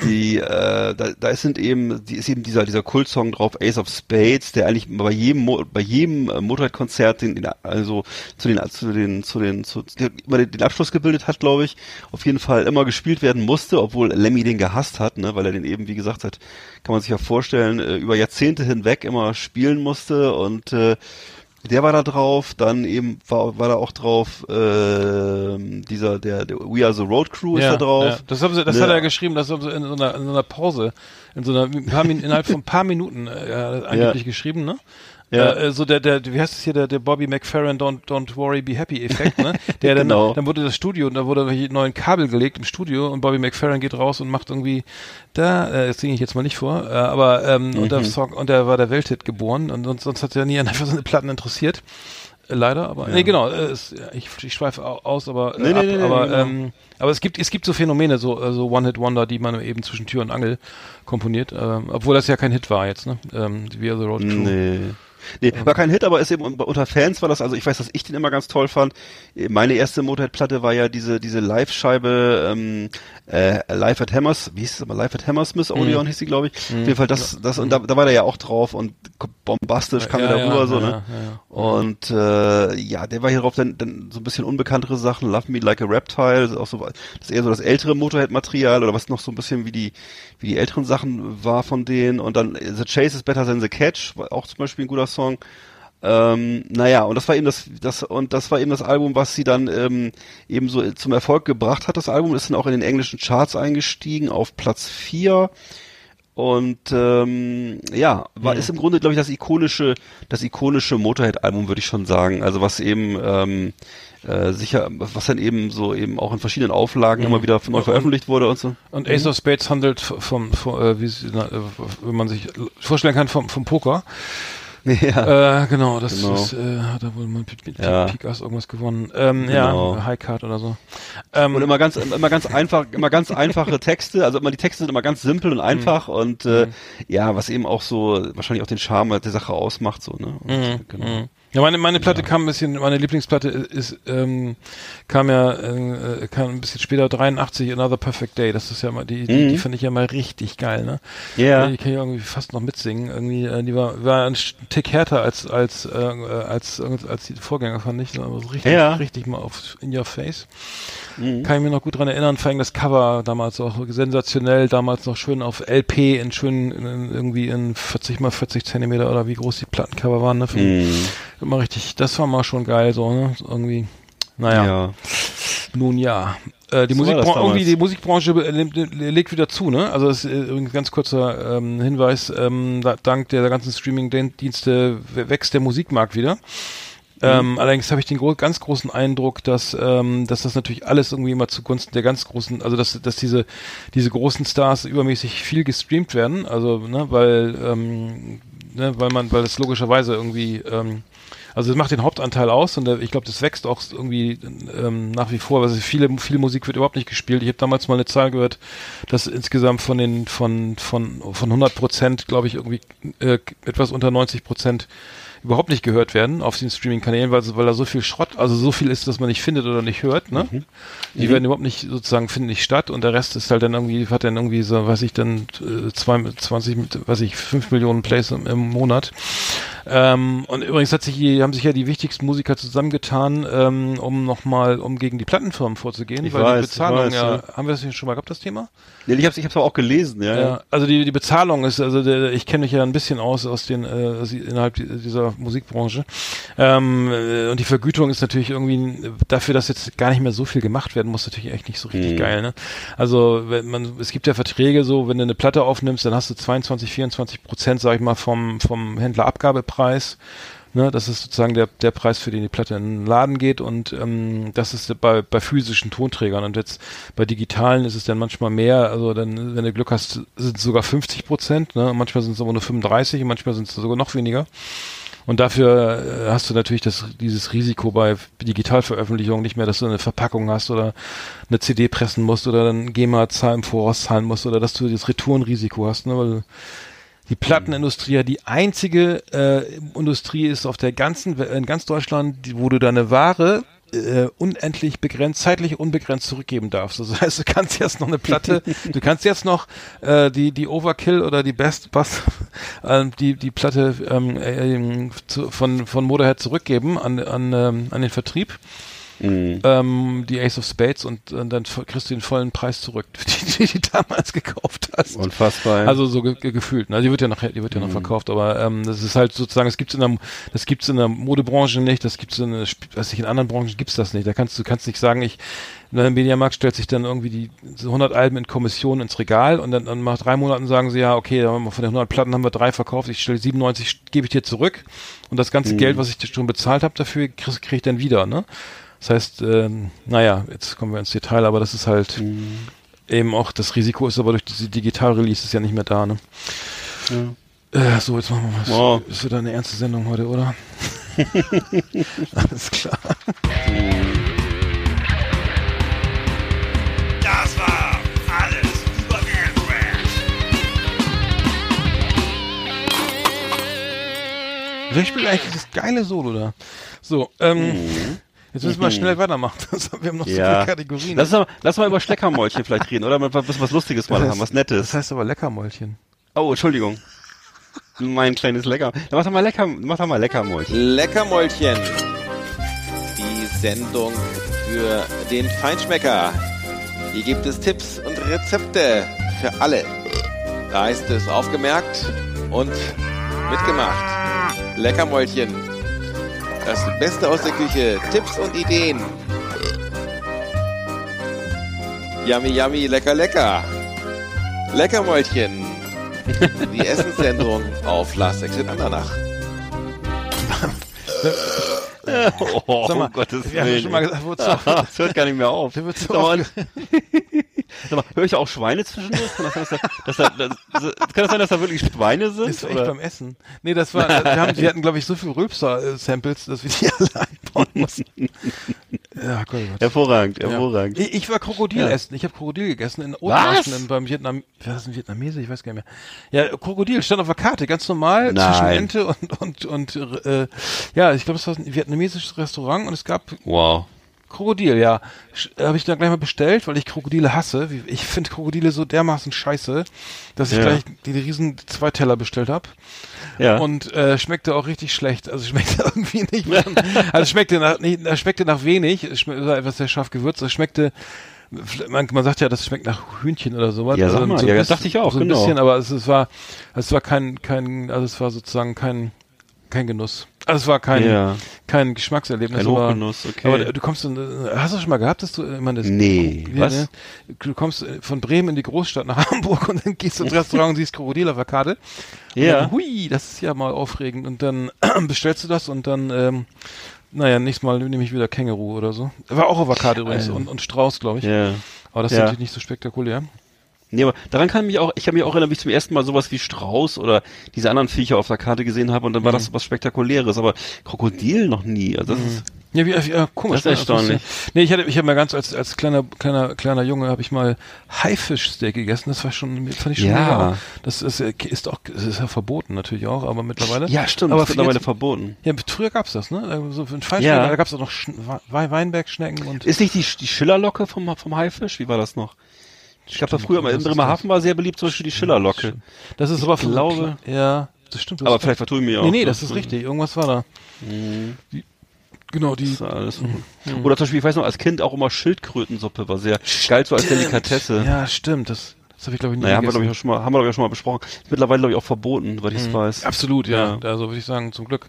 die äh, da, da sind eben die ist eben dieser dieser Kultsong drauf Ace of Spades der eigentlich bei jedem Mo bei jedem äh, Motorradkonzert den, den also zu den zu den zu den zu, der immer den, den Abschluss gebildet hat glaube ich auf jeden Fall immer gespielt werden musste obwohl Lemmy den gehasst hat ne? Weil er den eben wie gesagt hat kann man sich ja vorstellen äh, über Jahrzehnte hinweg immer spielen musste und äh, der war da drauf, dann eben war, war da auch drauf, ähm, dieser, der, der We Are the Road Crew ist da drauf. Ja. Das, haben sie, das Ne? hat er geschrieben, das haben sie in so einer, in so einer Pause, in so einer, ein paar innerhalb von ein paar Minuten äh, angeblich geschrieben, ne? Ja. Äh, so der, der, wie heißt es hier, der, der Bobby McFerrin Don't, Don't Worry, Be Happy Effekt, ne? Der dann, Genau. dann wurde das Studio und da wurde neuen Kabel gelegt im Studio und Bobby McFerrin geht raus und macht irgendwie, da, äh, das singe ich jetzt mal nicht vor, äh, aber, ähm, und Mhm. der Song, und der war der Welthit geboren und sonst, sonst hat er nie einfach seine Platten interessiert. Äh, Leider, aber nee, genau. Äh, ja, ich, ich schweife au- aus, aber äh, Nee, ab, nee, nee, aber genau. ähm, aber es gibt es gibt so Phänomene, so äh, so One Hit Wonder, die man eben zwischen Tür und Angel komponiert, ähm, obwohl das ja kein Hit war jetzt, ne? Ähm, die We Are the Road Crew. Nee. Nee, war kein Hit, aber ist eben unter Fans war das, also ich weiß, dass ich den immer ganz toll fand. Meine erste Motorhead-Platte war ja diese, diese Live-Scheibe, ähm, äh, Live at Hammers, wie hieß es aber, Live at Hammersmith Mhm. Odeon hieß die, glaube ich. Auf jeden Fall das, das, und da, da war der ja auch drauf und bombastisch kam Ja, er da ja, rüber, so, ja, ne? ja, ja. Und äh, ja, der war hier drauf dann, dann so ein bisschen unbekanntere Sachen, Love Me Like a Reptile, das ist auch so das ist eher so das ältere Motorhead-Material oder was noch so ein bisschen wie die wie die älteren Sachen war von denen und dann The Chase is Better Than the Catch, war auch zum Beispiel ein guter Song. Ähm, naja, und das war eben das, das, und das war eben das Album, was sie dann ähm, eben so zum Erfolg gebracht hat. Das Album ist dann auch in den englischen Charts eingestiegen auf Platz 4 und ähm, ja, war ist im Grunde, glaube ich, das ikonische, das ikonische Motorhead-Album, würde ich schon sagen. Also was eben ähm, äh, sicher, was dann eben so eben auch in verschiedenen Auflagen immer wieder neu veröffentlicht wurde und so. Und Ace of Spades handelt vom, vom äh, wie na, äh, wenn man sich vorstellen kann, vom, vom Poker. Ja. Äh, genau, das Genau. ist, äh, hat er wohl mal mit, Ja. Pik Ass irgendwas gewonnen. Ähm, Genau. Ja, High Card oder so. Ähm, Und immer ganz, immer ganz einfach, immer ganz einfache Texte. Also immer die Texte sind immer ganz simpel und einfach und äh, ja, was eben auch so wahrscheinlich auch den Charme der Sache ausmacht, so ne. Und, genau. Mhm. Ja, meine, meine Platte kam ein bisschen, meine Lieblingsplatte ist, ähm, kam ja, äh, kam ein bisschen später, 83, Another Perfect Day. Das ist ja mal, die, die, die finde ich ja mal richtig geil, ne? Ja. Die kann ich irgendwie fast noch mitsingen. Irgendwie, äh, die war, war ein Tick härter als, als, äh, als, als, als die Vorgänger, fand ich. Aber so richtig, Ja. richtig mal auf in your face. Kann ich mir noch gut dran erinnern, vor allem das Cover damals auch sensationell, damals noch schön auf LP in schön in, irgendwie in 40 mal 40 Zentimeter oder wie groß die Plattencover waren, ne? Von, Mhm. Immer richtig, das war mal schon geil, so, ne? Irgendwie. Naja, Ja. nun ja. Äh, die, So damals. die Musikbranche äh, legt wieder zu, ne? Also das ist äh, übrigens ganz kurzer ähm, Hinweis, ähm, da, dank der ganzen Streaming-Dienste wächst der Musikmarkt wieder. Ähm, allerdings habe ich den gro ganz großen Eindruck, dass, ähm, dass das natürlich alles irgendwie immer zugunsten der ganz großen, also dass, dass diese, diese großen Stars übermäßig viel gestreamt werden, also ne, weil, ähm, ne, weil man, weil das logischerweise irgendwie, ähm, also es macht den Hauptanteil aus und ich glaube, das wächst auch irgendwie ähm, nach wie vor. Also viele, viel Musik wird überhaupt nicht gespielt. Ich habe damals mal eine Zahl gehört, dass insgesamt von den von von von 100 Prozent, glaube ich, irgendwie äh, etwas unter 90 Prozent überhaupt nicht gehört werden auf den Streaming-Kanälen, weil, weil da so viel Schrott, also so viel ist, dass man nicht findet oder nicht hört, ne? Die werden überhaupt nicht sozusagen finden nicht statt und der Rest ist halt dann irgendwie, hat dann irgendwie so, weiß ich, dann äh, zwei, 20, mit, weiß ich, 5 Millionen Plays im, im Monat. Ähm, und übrigens hat sich hier, haben sich ja die wichtigsten Musiker zusammengetan, ähm, um nochmal, um gegen die Plattenfirmen vorzugehen, Ich weil weiß, die Bezahlung weiß, ja, ja. haben wir das hier schon mal gehabt, das Thema? Nee, ich hab's, ich hab's aber auch gelesen, ja. Ja, also die, die Bezahlung ist, also der, ich kenne mich ja ein bisschen aus aus den äh, innerhalb die- Musikbranche ähm, äh, und die Vergütung ist natürlich irgendwie dafür, dass jetzt gar nicht mehr so viel gemacht werden muss, natürlich echt nicht so richtig Mhm. geil. Ne? Also wenn man, es gibt ja Verträge so, wenn du eine Platte aufnimmst, dann hast du 22, 24 Prozent, sag ich mal, vom vom Händlerabgabepreis. Ne, das ist sozusagen der, der Preis, für den die Platte in den Laden geht und ähm, das ist bei, bei physischen Tonträgern und jetzt bei digitalen ist es dann manchmal mehr, also dann, wenn du Glück hast, sind es sogar 50 Prozent, ne? manchmal sind es aber nur 35 und manchmal sind es sogar noch weniger. Und dafür äh, hast du natürlich das, dieses Risiko bei Digitalveröffentlichungen nicht mehr, dass du eine Verpackung hast oder eine CD pressen musst oder dann GEMA im Voraus zahlen musst oder dass du das Retourenrisiko hast, ne? weil die Plattenindustrie ja die einzige äh, Industrie ist auf der ganzen, in ganz Deutschland, wo du deine Ware äh, unendlich begrenzt, zeitlich unbegrenzt zurückgeben darfst. Das heißt, du kannst jetzt noch eine Platte, du kannst jetzt noch äh, die die Overkill oder die Best Bass, äh, die die Platte ähm, äh, zu, von von Motorhead zurückgeben an an ähm, an den Vertrieb. Mhm. Ähm, die Ace of Spades und, äh, dann kriegst du den vollen Preis zurück, die, die, die du damals gekauft hast. Unfassbar. Also so ge ge gefühlt. Ne? Die wird ja noch, die wird ja noch Mhm. verkauft, aber ähm, das ist halt sozusagen, das gibt's in der, das gibt's in der Modebranche nicht, das gibt's in, weiß ich, in anderen Branchen gibt's das nicht. Da kannst du kannst nicht sagen, ich in einem Mediamarkt stellt sich dann irgendwie die so 100 Alben in Kommission ins Regal und dann, dann nach drei Monaten sagen sie ja, okay, von den 100 Platten haben wir drei verkauft, ich stelle 97 gebe ich dir zurück und das ganze Mhm. Geld, was ich dir schon bezahlt habe dafür, krieg, krieg ich dann wieder, ne? Das heißt, ähm, naja, jetzt kommen wir ins Detail, aber das ist halt Mhm. eben auch, das Risiko ist aber durch diese Digital-Release ist ja nicht mehr da, ne? Äh, so, jetzt machen wir was. Wow. Ist wieder eine ernste Sendung heute, oder? Alles klar. Das war alles über. Wer spielt eigentlich dieses geile Solo da? So, ähm, jetzt müssen wir schnell weitermachen. wir haben noch so ja. viele Kategorien. Lass mal, lass mal über Schleckermäulchen vielleicht reden, oder? Mal was, was Lustiges mal haben, was Nettes. Das heißt aber Leckermäulchen. Oh, Entschuldigung. Mein kleines Lecker. Dann mach doch mal lecker, mach doch mal Leckermäulchen. Leckermäulchen. Die Sendung für den Feinschmecker. Hier gibt es Tipps und Rezepte für alle. Da ist es aufgemerkt und mitgemacht. Leckermäulchen. Das Beste aus der Küche. Tipps und Ideen. Yummy, yummy, lecker, lecker. Leckermäulchen. Die Essenssendung auf Last Exit Andernach. Oh, Sag mal, um Gottes wir haben ja Willen. schon mal gesagt, wozu- Ah, Es hört gar nicht mehr auf. Wird so Sag mal, höre ich auch Schweine zwischendurch? Kann das sein, dass da, dass da, dass, kann das sein, dass da wirklich Schweine sind? Ist echt oder? beim Essen. Nee, das war, wir, haben, wir hatten, glaube ich, so viel Rülpser-Samples, dass wir die alle einbauen mussten. Ja, Gott, Gott. Hervorragend, Ja. hervorragend. Ich, ich war Krokodil Ja. essen. Ich habe Krokodil gegessen in Was? Othmarschen beim Vietnam. War das ein Vietnamese? Ich weiß gar nicht mehr. Ja, Krokodil stand auf der Karte, ganz normal Nein. zwischen Ente und und und äh, ja, ich glaube, es war ein vietnamesisches Restaurant und es gab Wow. Krokodil. Ja, habe ich dann gleich mal bestellt, weil ich Krokodile hasse. Ich finde Krokodile so dermaßen scheiße, dass ich Ja. gleich die, riesen zwei Teller bestellt habe. Ja. Und äh, schmeckte auch richtig schlecht. Also schmeckte irgendwie nicht. also schmeckte nach, nicht, äh, schmeckte nach wenig. Es war etwas sehr scharf gewürzt. Es schmeckte, man, man sagt ja, das schmeckt nach Hühnchen oder sowas. Ja, sag Also mal. so Ja, das dachte ich auch, So ein genau. bisschen, aber es, es war, es war kein, kein, also es war sozusagen kein, kein Genuss. Also es war kein, Ja. kein Geschmackserlebnis. Kein aber, Hochgenuss, okay. Aber du kommst, hast du schon mal gehabt, dass du, ich meine, das, Nee, ja, was? ne? Du kommst äh, von Bremen in die Großstadt nach Hamburg und dann gehst du ins Restaurant und siehst Krokodil auf der Karte. Ja. Dann, hui, das ist ja mal aufregend. Und dann bestellst du das und dann, ähm, naja, nächstes Mal nehme ich wieder Känguru oder so. War auch Karte übrigens und, und Strauß, glaube ich. Ja. Aber das ist Ja. natürlich nicht so spektakulär. Nee, aber daran kann mich auch, ich habe mich auch erinnert, wie ich zum ersten Mal sowas wie Strauß oder diese anderen Viecher auf der Karte gesehen habe und dann war Mhm. das was Spektakuläres, aber Krokodil noch nie. Also das ist, Ja, wie, ja komisch. Das ist ne? erstaunlich. Nee, ich hatte, ich habe mal ganz als als kleiner kleiner kleiner Junge habe ich mal Haifischsteak gegessen. Das war schon fand ich schon Ja. mega. Das ist äh, ist auch das ist ja verboten natürlich auch, aber mittlerweile. ja stimmt, aber mittlerweile jetzt- verboten. Ja, früher gab's das, ne? Also So einen Feinschmecker, Ja. da gab's auch noch Schn We Weinbergschnecken und Ist nicht die, die Schillerlocke vom, vom Haifisch? Wie war das noch? Ich glaube, da früher mal in was ist Bremerhaven war sehr beliebt zum Beispiel die Schillerlocke. Das ist aber von glaube- ja. das stimmt. das Aber vielleicht vertue ich mich auch. Nee, nee, ne? das ist richtig. Irgendwas war da. Die, genau, die. Alles so. Oder zum Beispiel, ich weiß noch, als Kind auch immer Schildkrötensuppe war sehr geil, so als Delikatesse. Ja, stimmt. Das, das habe ich, glaube ich, nie Naja, haben wir, glaube ich, auch schon mal, haben wir, glaube ich, schon mal besprochen. Ist mittlerweile, glaube ich, auch verboten, weil ich es weiß. Absolut, ja. Ja. Also würde ich sagen, zum Glück.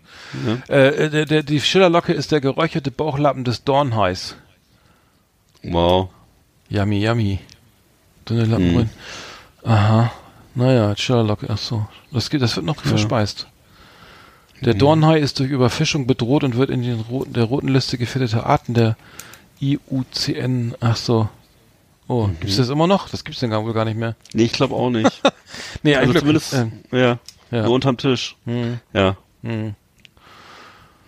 Äh, der, der, die Schillerlocke ist der geräucherte Bauchlappen des Dornhais. Wow. Yummy, yummy. Dünne Lappen Mhm. drin. Aha. Naja, Schillerlocke, ach so. Das, geht, das wird noch verspeist. Mhm. Der Dornhai ist durch Überfischung bedroht und wird in den roten, der roten Liste gefährdeter Arten der IUCN, ach so. Oh, Mhm. gibt's das immer noch? Das gibt's denn gar, wohl gar nicht mehr. Nee, ich glaube auch nicht. Nee, also zumindest, Ähm, ja, ja. nur unterm Tisch. Mhm. Ja. Mhm.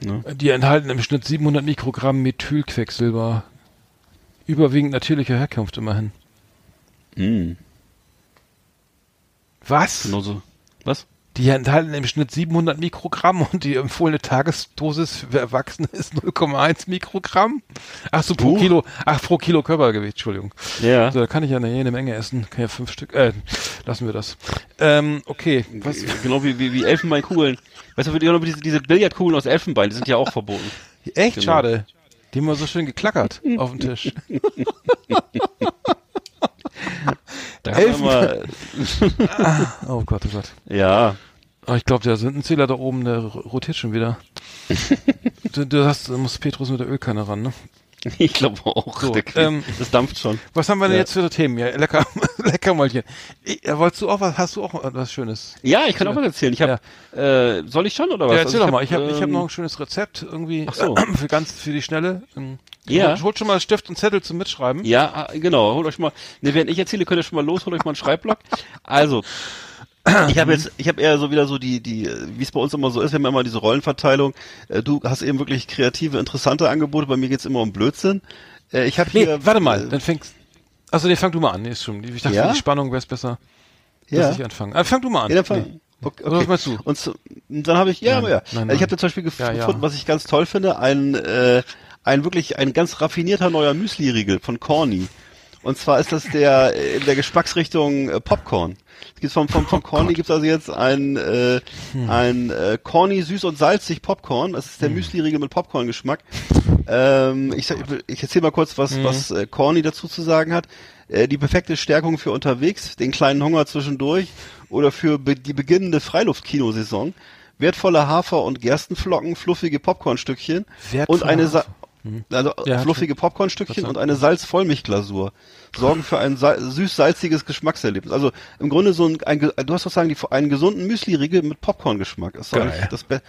Ne? Die enthalten im Schnitt 700 Mikrogramm Methylquecksilber. Überwiegend natürlicher Herkunft immerhin. Mhm. Was? Genau so. Was? Die enthalten im Schnitt 700 Mikrogramm und die empfohlene Tagesdosis für Erwachsene ist 0,1 Mikrogramm. Ach so, pro Puh. Kilo, ach, pro Kilo Körpergewicht, Entschuldigung. Ja. So, da kann ich ja eine, jede Menge essen. Kann ja fünf Stück, äh, lassen wir das. Ähm, okay. Was? Genau wie, wie, wie Elfenbeinkugeln. Weißt du, die- diese, diese Billardkugeln aus Elfenbein, die sind ja auch verboten. Echt Genau. schade. Die haben wir so schön geklackert auf dem Tisch. Da wir mal, Oh Gott, oh Gott. ja. Aber ich glaube, der Sintenzähler da oben, der rotiert schon wieder. du, du hast, du musst Petrus mit der Ölkanne ran, ne? Ich glaube auch. So, ähm, das dampft schon. Was haben wir denn Ja. jetzt für Themen? Ja, lecker, lecker Mäulchen. Ich, äh, wolltest du auch was, hast du auch was Schönes? Ja, ich kann auch was erzählen. Ich hab, äh, soll ich schon oder was? Ja, erzähl Also doch mal. Ich habe ich hab ähm, noch ein schönes Rezept irgendwie Ach so. für ganz für die Schnelle. Ähm, Ja. Hol, holt schon mal Stift und Zettel zum Mitschreiben. Ja, ah, genau. Holt euch mal. Ne, während ich erzähle, könnt ihr schon mal los, holt euch mal einen Schreibblock. Also, ich habe jetzt, ich habe eher so wieder so die, die, wie es bei uns immer so ist, wir haben immer diese Rollenverteilung. Äh, Du hast eben wirklich kreative, interessante Angebote. Bei mir geht's immer um Blödsinn. Äh, Ich habe Nee, hier. warte mal, äh, dann fängst. Also, nee, fang du mal an. Nee, ist schon. Ich dachte, Ja? für die Spannung wäre es besser, Ja. dass ich anfange. Ah, fang du mal an. Ja, dann fang, Nee. okay, Oder was meinst du? Und so, dann habe ich, ja, Nein, aber ja. nein, Also ich nein. habe zum Beispiel gef ja. gefunden, was ich ganz toll finde, ein, äh, ein wirklich, ein ganz raffinierter neuer Müsli-Riegel von Corny. Und zwar ist das der äh, in der Geschmacksrichtung äh, Popcorn. Es gibt vom, vom, vom Corny gibt's also jetzt ein, äh, Hm. ein äh, Corny süß und salzig Popcorn. Das ist der Müsli-Riegel mit Popcorn-Geschmack. Ähm, ich ich erzähle mal kurz, was, Mhm. was äh, Corny dazu zu sagen hat. Äh, die perfekte Stärkung für unterwegs, den kleinen Hunger zwischendurch oder für be die beginnende Freiluftkinosaison. Wertvolle Hafer- und Gerstenflocken, fluffige Popcornstückchen und eine Sa also Ja, fluffige Popcornstückchen Was und eine Salz-Vollmilchglasur sorgen für ein sa- süß-salziges Geschmackserlebnis. Also im Grunde so ein, ein du hast sozusagen die, einen gesunden Müsli-Riegel mit Popcorn-Geschmack. Das Geil. das Be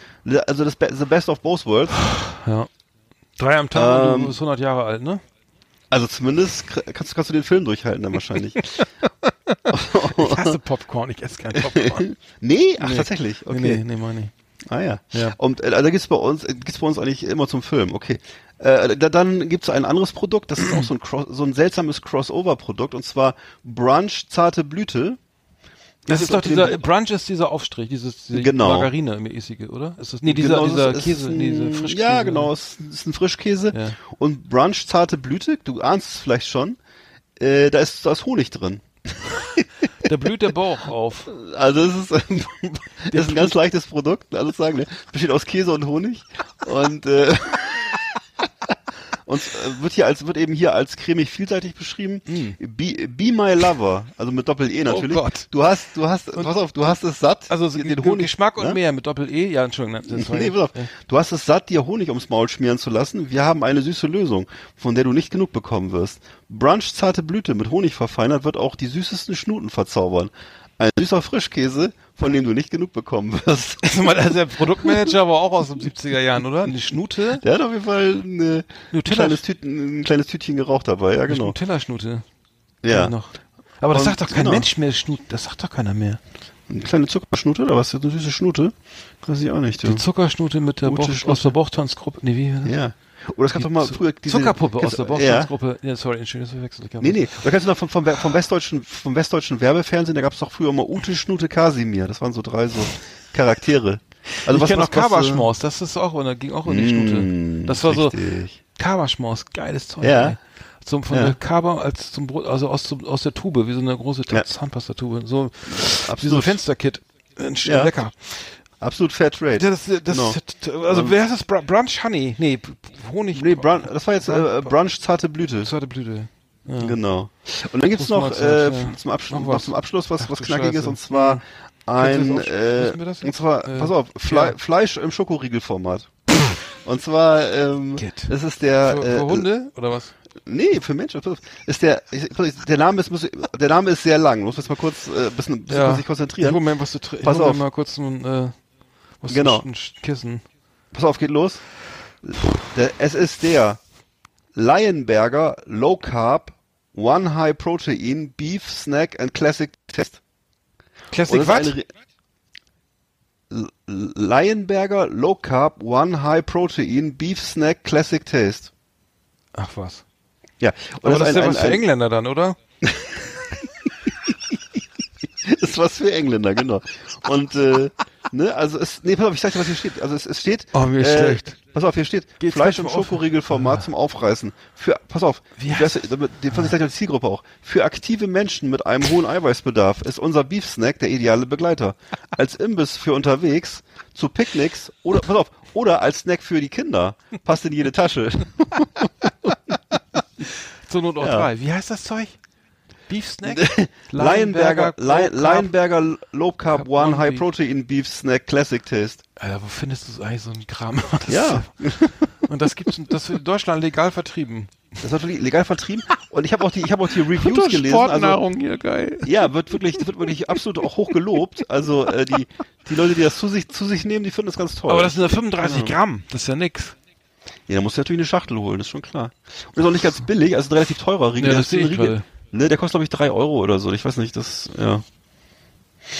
also das Be the best of both worlds. Ja. Drei am Tag Ähm, du bist 100 Jahre alt, ne? Also zumindest kannst, kannst du den Film durchhalten dann wahrscheinlich. Ich hasse Popcorn, ich esse kein Popcorn. nee, ach Nee. tatsächlich. Okay. Nee, nee, nee, meine ich. Ah ja. Ja. Und äh, da gibt's bei uns äh, gibt's bei uns eigentlich immer zum Film. Okay. Äh, da, dann gibt's ein anderes Produkt, das ist auch so ein Cross, so ein seltsames Crossover-Produkt und zwar Brunch zarte Blüte. Das ist doch dieser, Brunch ist dieser Aufstrich, dieses diese Genau. Margarine-mäßige, oder? Ist das, nee, dieser, Genau, dieser Käse, ein, diese Frischkäse. Ja, genau, es ist ein Frischkäse. Ja. Und Brunch zarte Blüte, du ahnst es vielleicht schon, äh, da ist da ist Honig drin. Da blüht der Bauch auf. Also es ist, das ist ein ganz leichtes Produkt, alles sagen. Ne? Besteht aus Käse und Honig und äh, und äh, wird hier als wird eben hier als cremig vielseitig beschrieben. Be, be my lover, also mit Doppel E natürlich. Mm. Oh Gott. Du hast du hast pass auf, du hast es satt. Also so den Honig Geschmack und ne? mehr mit Doppel-E. Ja, Entschuldigung. War Nee, pass auf. Du hast es satt, dir Honig ums Maul schmieren zu lassen. Wir haben eine süße Lösung, von der du nicht genug bekommen wirst. Brunch zarte Blüte mit Honig verfeinert wird auch die süßesten Schnuten verzaubern. Ein süßer Frischkäse, von dem du nicht genug bekommen wirst. Also mal, also der Produktmanager war auch aus den 70er Jahren, oder? Eine Schnute? Der hat auf jeden Fall eine, ein, kleines Tüten, ein kleines Tütchen geraucht dabei, ja genau. Nutella-Schnute. Ja, Noch. Aber das Und sagt doch kein genau. Mensch mehr Schnute. Das sagt doch keiner mehr. eine kleine Zuckerschnute oder was? Eine süße Schnute? Weiß ich auch nicht. Du. Die Zuckerschnute mit der Gute Bauch, Schnute. aus der Bauchtanzgruppe. Nee, wie? Ja. Oder es gab doch mal früher diese Zuckerpuppe aus der du- Bauchtanzgruppe. Ja. sorry, Entschuldigung, das verwechselt. Nee, nee. Da kannst du noch vom, vom, vom westdeutschen, vom westdeutschen Werbefernsehen, da gab es doch früher mal Ute, Schnute, Kasimir. Das waren so drei so Charaktere. Also ich kenne noch was, Kaberschmaus, das ist auch, und da ging auch in die Schnute. Mm, Das war so, richtig. Kaberschmaus, geiles Zeug. Ja. ey. Zum, von Ja. der Kaber als zum Brot, also aus, zum, aus der Tube, wie so eine große Ja. Zahnpastatube. So, wie so ein. Fensterkit. Ja. lecker. Absolut Fair Trade. Das, das, Genau. also Ähm, wer heißt das? Br Brunch Honey? Nee, Honig. Nee, Brun das war jetzt äh, Brunch zarte Blüte. Zarte Blüte. Ja. Genau. Und dann gibt's noch, äh, ja. zum, Abschluss, Noch noch was. zum Abschluss was, Ach was du Knackiges Scheiße. und zwar ein, das auch- äh, und zwar, Äh, pass auf, Fle ja. Fleisch im Schokoriegelformat. Und zwar, ähm, Get. das ist der, Für, äh, für Hunde oder was? nee, für Menschen, ist der, der Name ist, muss, der Name ist sehr lang, muss jetzt mal kurz, äh, bisschen, bisschen Ja. sich konzentrieren. Mir was trinken. Pass auf. mal kurz ein, äh, was Genau. ein, Kissen. Pass auf, geht los. Der, es ist der Lionberger Low Carb One High Protein Beef Snack and Classic Test. Classic das was? Lionberger Low Carb One High Protein Beef Snack Classic Taste. Ach was. Ja, und Aber das ist ja ein, was für ein, Engländer dann, oder? ist was für Engländer, genau. Und äh, ne, also es, nee, pass auf, ich sag dir, was hier steht. Also es, es steht. Oh, mir ist äh, schlecht. Pass auf, hier steht Geht's Fleisch auf? Schokoriegelformat zum Aufreißen. Für, pass auf, Wie damit, den fand ich gleich die Zielgruppe auch. Für aktive Menschen mit einem hohen Eiweißbedarf ist unser Beef Snack der ideale Begleiter. Als Imbiss für unterwegs, zu Picknicks oder, pass auf, oder als Snack für die Kinder. Passt in jede Tasche. Zur Not auch Ja. drei. Wie heißt das Zeug? Beef Snack? Lionberger? Lionberger Low Carb One High. Protein Beef Snack Classic Taste. Alter, wo findest du eigentlich so einen Kram? Das Ja. Und das gibt's, das wird in Deutschland legal vertrieben. Das wird legal vertrieben. Und ich habe auch die, ich habe auch die Reviews gelesen. Also, Sportnahrung hier, geil. ja, wird wirklich, das wird wirklich absolut auch hoch gelobt. Also äh, die, die Leute, die das zu sich, zu sich nehmen, die finden das ganz toll. Aber das sind ja 35 Gramm. Das ist ja nix. ja, da musst du natürlich eine Schachtel holen, das ist schon klar. Und ist auch nicht ganz billig, also ein relativ teurer Riegel. Ja, das ist ein Riegel-. Ne, der kostet glaube ich drei Euro oder so. Ich weiß nicht, das, ja.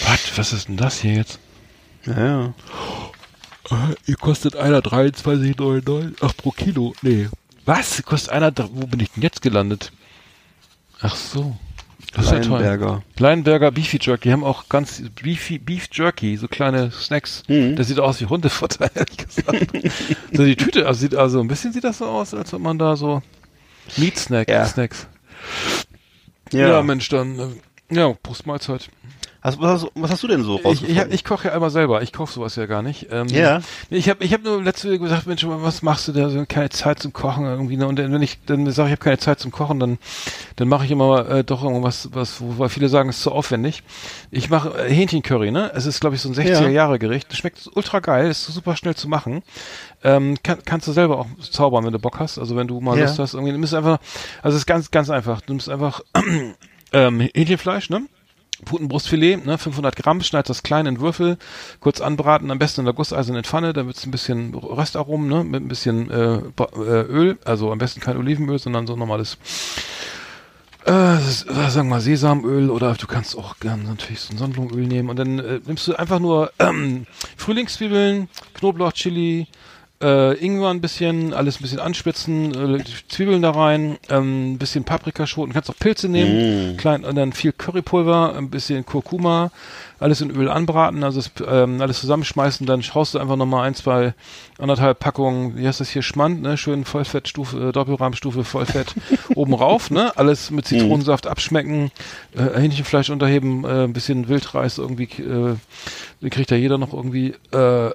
Was? Was ist denn das hier jetzt? Ja, ja. Ihr kostet einer 23,99. Ach, pro Kilo. Nee. Was? Kostet einer, wo bin ich denn jetzt gelandet? Ach so. Das ist toll. Lionberger. Lionberger Beefy Jerky. Die haben auch ganz Beefy, Beef Jerky, so kleine Snacks. Mhm. Das sieht aus wie Hundefutter, ehrlich gesagt. so die Tüte, also sieht also ein bisschen sieht das so aus, als ob man da so Meat Snack, Ja. Snacks. Ja, Ja, Mensch, dann, äh, ja, Prost Was, hast, was hast du denn so Ich, ich, rausgefunden? ich koche ja immer selber. Ich koche sowas ja gar nicht. Ähm, Ja. Ich habe ich hab nur letzte Woche gesagt, Mensch, was machst du da? So keine Zeit zum Kochen irgendwie. Ne? Und wenn ich dann sage, ich habe keine Zeit zum Kochen, dann dann mache ich immer äh, doch irgendwas, was, wo weil viele sagen, es ist zu aufwendig. Ich mache äh, Hähnchencurry. Ne, es ist glaube ich so ein 60er Jahre Gericht. Das schmeckt ultra geil, ist super schnell zu machen. Ähm, kann, kannst du selber auch zaubern, wenn du Bock hast. Also wenn du mal Ja. Lust hast, irgendwie, du musst einfach, also es ist ganz ganz einfach. Du nimmst einfach ähm, Hähnchenfleisch, ne? Putenbrustfilet, ne, 500 Gramm, schneidest das klein in Würfel, kurz anbraten, am besten in der gusseisernen Pfanne, da wird's ein bisschen Röstaromen, ne, mit ein bisschen äh, äh, Öl, also am besten kein Olivenöl, sondern so normales, äh, äh, sagen wir mal Sesamöl oder du kannst auch gern natürlich so ein Sonnenblumenöl nehmen und dann äh, nimmst du einfach nur ähm, Frühlingszwiebeln, Knoblauch, Chili, äh, Ingwer ein bisschen, alles ein bisschen anspitzen, äh, Zwiebeln da rein, ähm, ein bisschen Paprikaschoten, kannst auch Pilze nehmen, klein und dann viel Currypulver, ein bisschen Kurkuma, alles in Öl anbraten, also es, ähm, alles zusammenschmeißen, dann schaust du einfach nochmal ein, zwei, anderthalb Packungen, wie heißt das hier, Schmand, ne, schön Vollfettstufe, äh, Doppelrahmstufe, Vollfett oben rauf, ne, alles mit Zitronensaft abschmecken, äh, Hähnchenfleisch unterheben, äh, ein bisschen Wildreis irgendwie, äh, den kriegt ja jeder noch irgendwie, äh,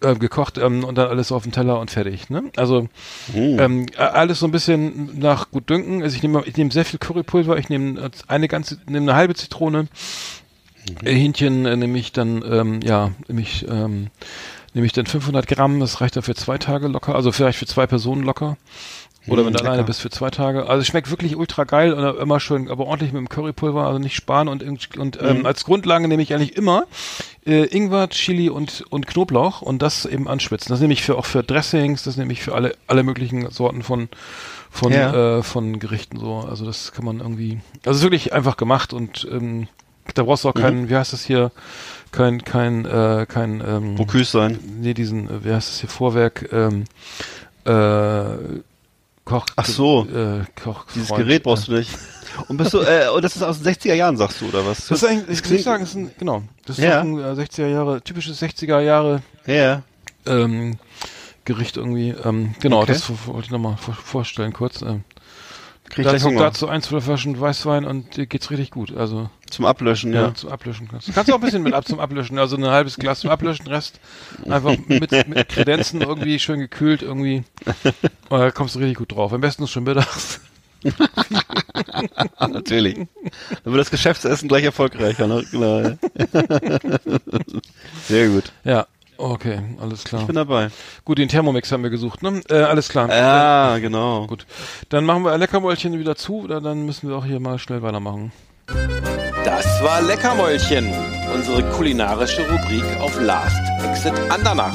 äh, gekocht ähm, und dann alles auf den Teller und fertig. Ne? Also ähm, a- alles so ein bisschen nach gut dünken. Also ich nehme ich nehme sehr viel Currypulver. Ich nehme äh, eine ganze, nehme eine halbe Zitrone. Äh, Hähnchen äh, nehme ich dann ähm, ja nehme ich ähm, nehme ich dann 500 Gramm. Das reicht dann für zwei Tage locker. Also vielleicht für zwei Personen locker. Oder wenn du alleine bist für zwei Tage. Also es schmeckt wirklich ultra geil und immer schön, aber ordentlich mit dem Currypulver, also nicht sparen und, und ähm, als Grundlage nehme ich eigentlich immer äh, Ingwer, Chili und, und Knoblauch und das eben anschwitzen. Das nehme ich für auch für Dressings, das nehme ich für alle, alle möglichen Sorten von, von, Ja. äh, von Gerichten so. Also das kann man irgendwie. Also es ist wirklich einfach gemacht und ähm, da brauchst du auch keinen, wie heißt das hier, kein, kein, äh, kein ähm, Bocuse sein. nee, diesen, äh, wie heißt das hier, Vorwerk, ähm, äh, Koch. Ach so. Äh, Koch. Dieses Gerät brauchst du nicht. Und bist du, äh, und das ist aus den 60er Jahren, sagst du, oder was? Das ist eigentlich, ich muss sagen, das ist ein, genau, das ist Ja. ein äh, 60er Jahre, typisches 60er Jahre Ja. ähm, Gericht irgendwie. Ähm, genau, Okay. das wollte ich nochmal vor, vorstellen kurz. Ähm, Krieg dazu, Hunger. dazu ein, zwei Flaschen Weißwein und dir geht's richtig gut. Also Zum Ablöschen, ja, ja. zum Ablöschen kannst. Kannst du auch ein bisschen mit ab zum Ablöschen, also ein halbes Glas zum Ablöschen, Rest einfach mit, mit Kredenzen irgendwie schön gekühlt irgendwie. Und da kommst du richtig gut drauf. Am besten ist schon mittags. Natürlich. Dann wird das Geschäftsessen gleich erfolgreicher, ne? Genau. Sehr gut. Ja, okay, alles klar. Ich bin dabei. Gut, den Thermomix haben wir gesucht, ne? Äh, alles klar. Ja, genau. Gut. Dann machen wir Leckermäulchen wieder zu, oder dann müssen wir auch hier mal schnell weitermachen. Das war Leckermäulchen, unsere kulinarische Rubrik auf Last Exit Andernach.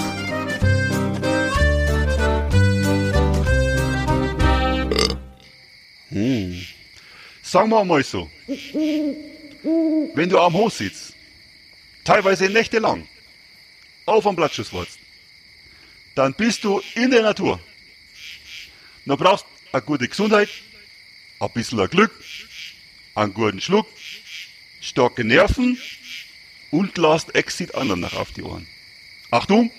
Sagen wir mal so. Wenn du am Haus sitzt, teilweise nächtelang, auf am Blattschuss wartest, dann bist du in der Natur. Du brauchst eine gute Gesundheit, ein bisschen Glück, einen guten Schluck, starke Nerven und Last Exit Andernach auf die Ohren. Achtung!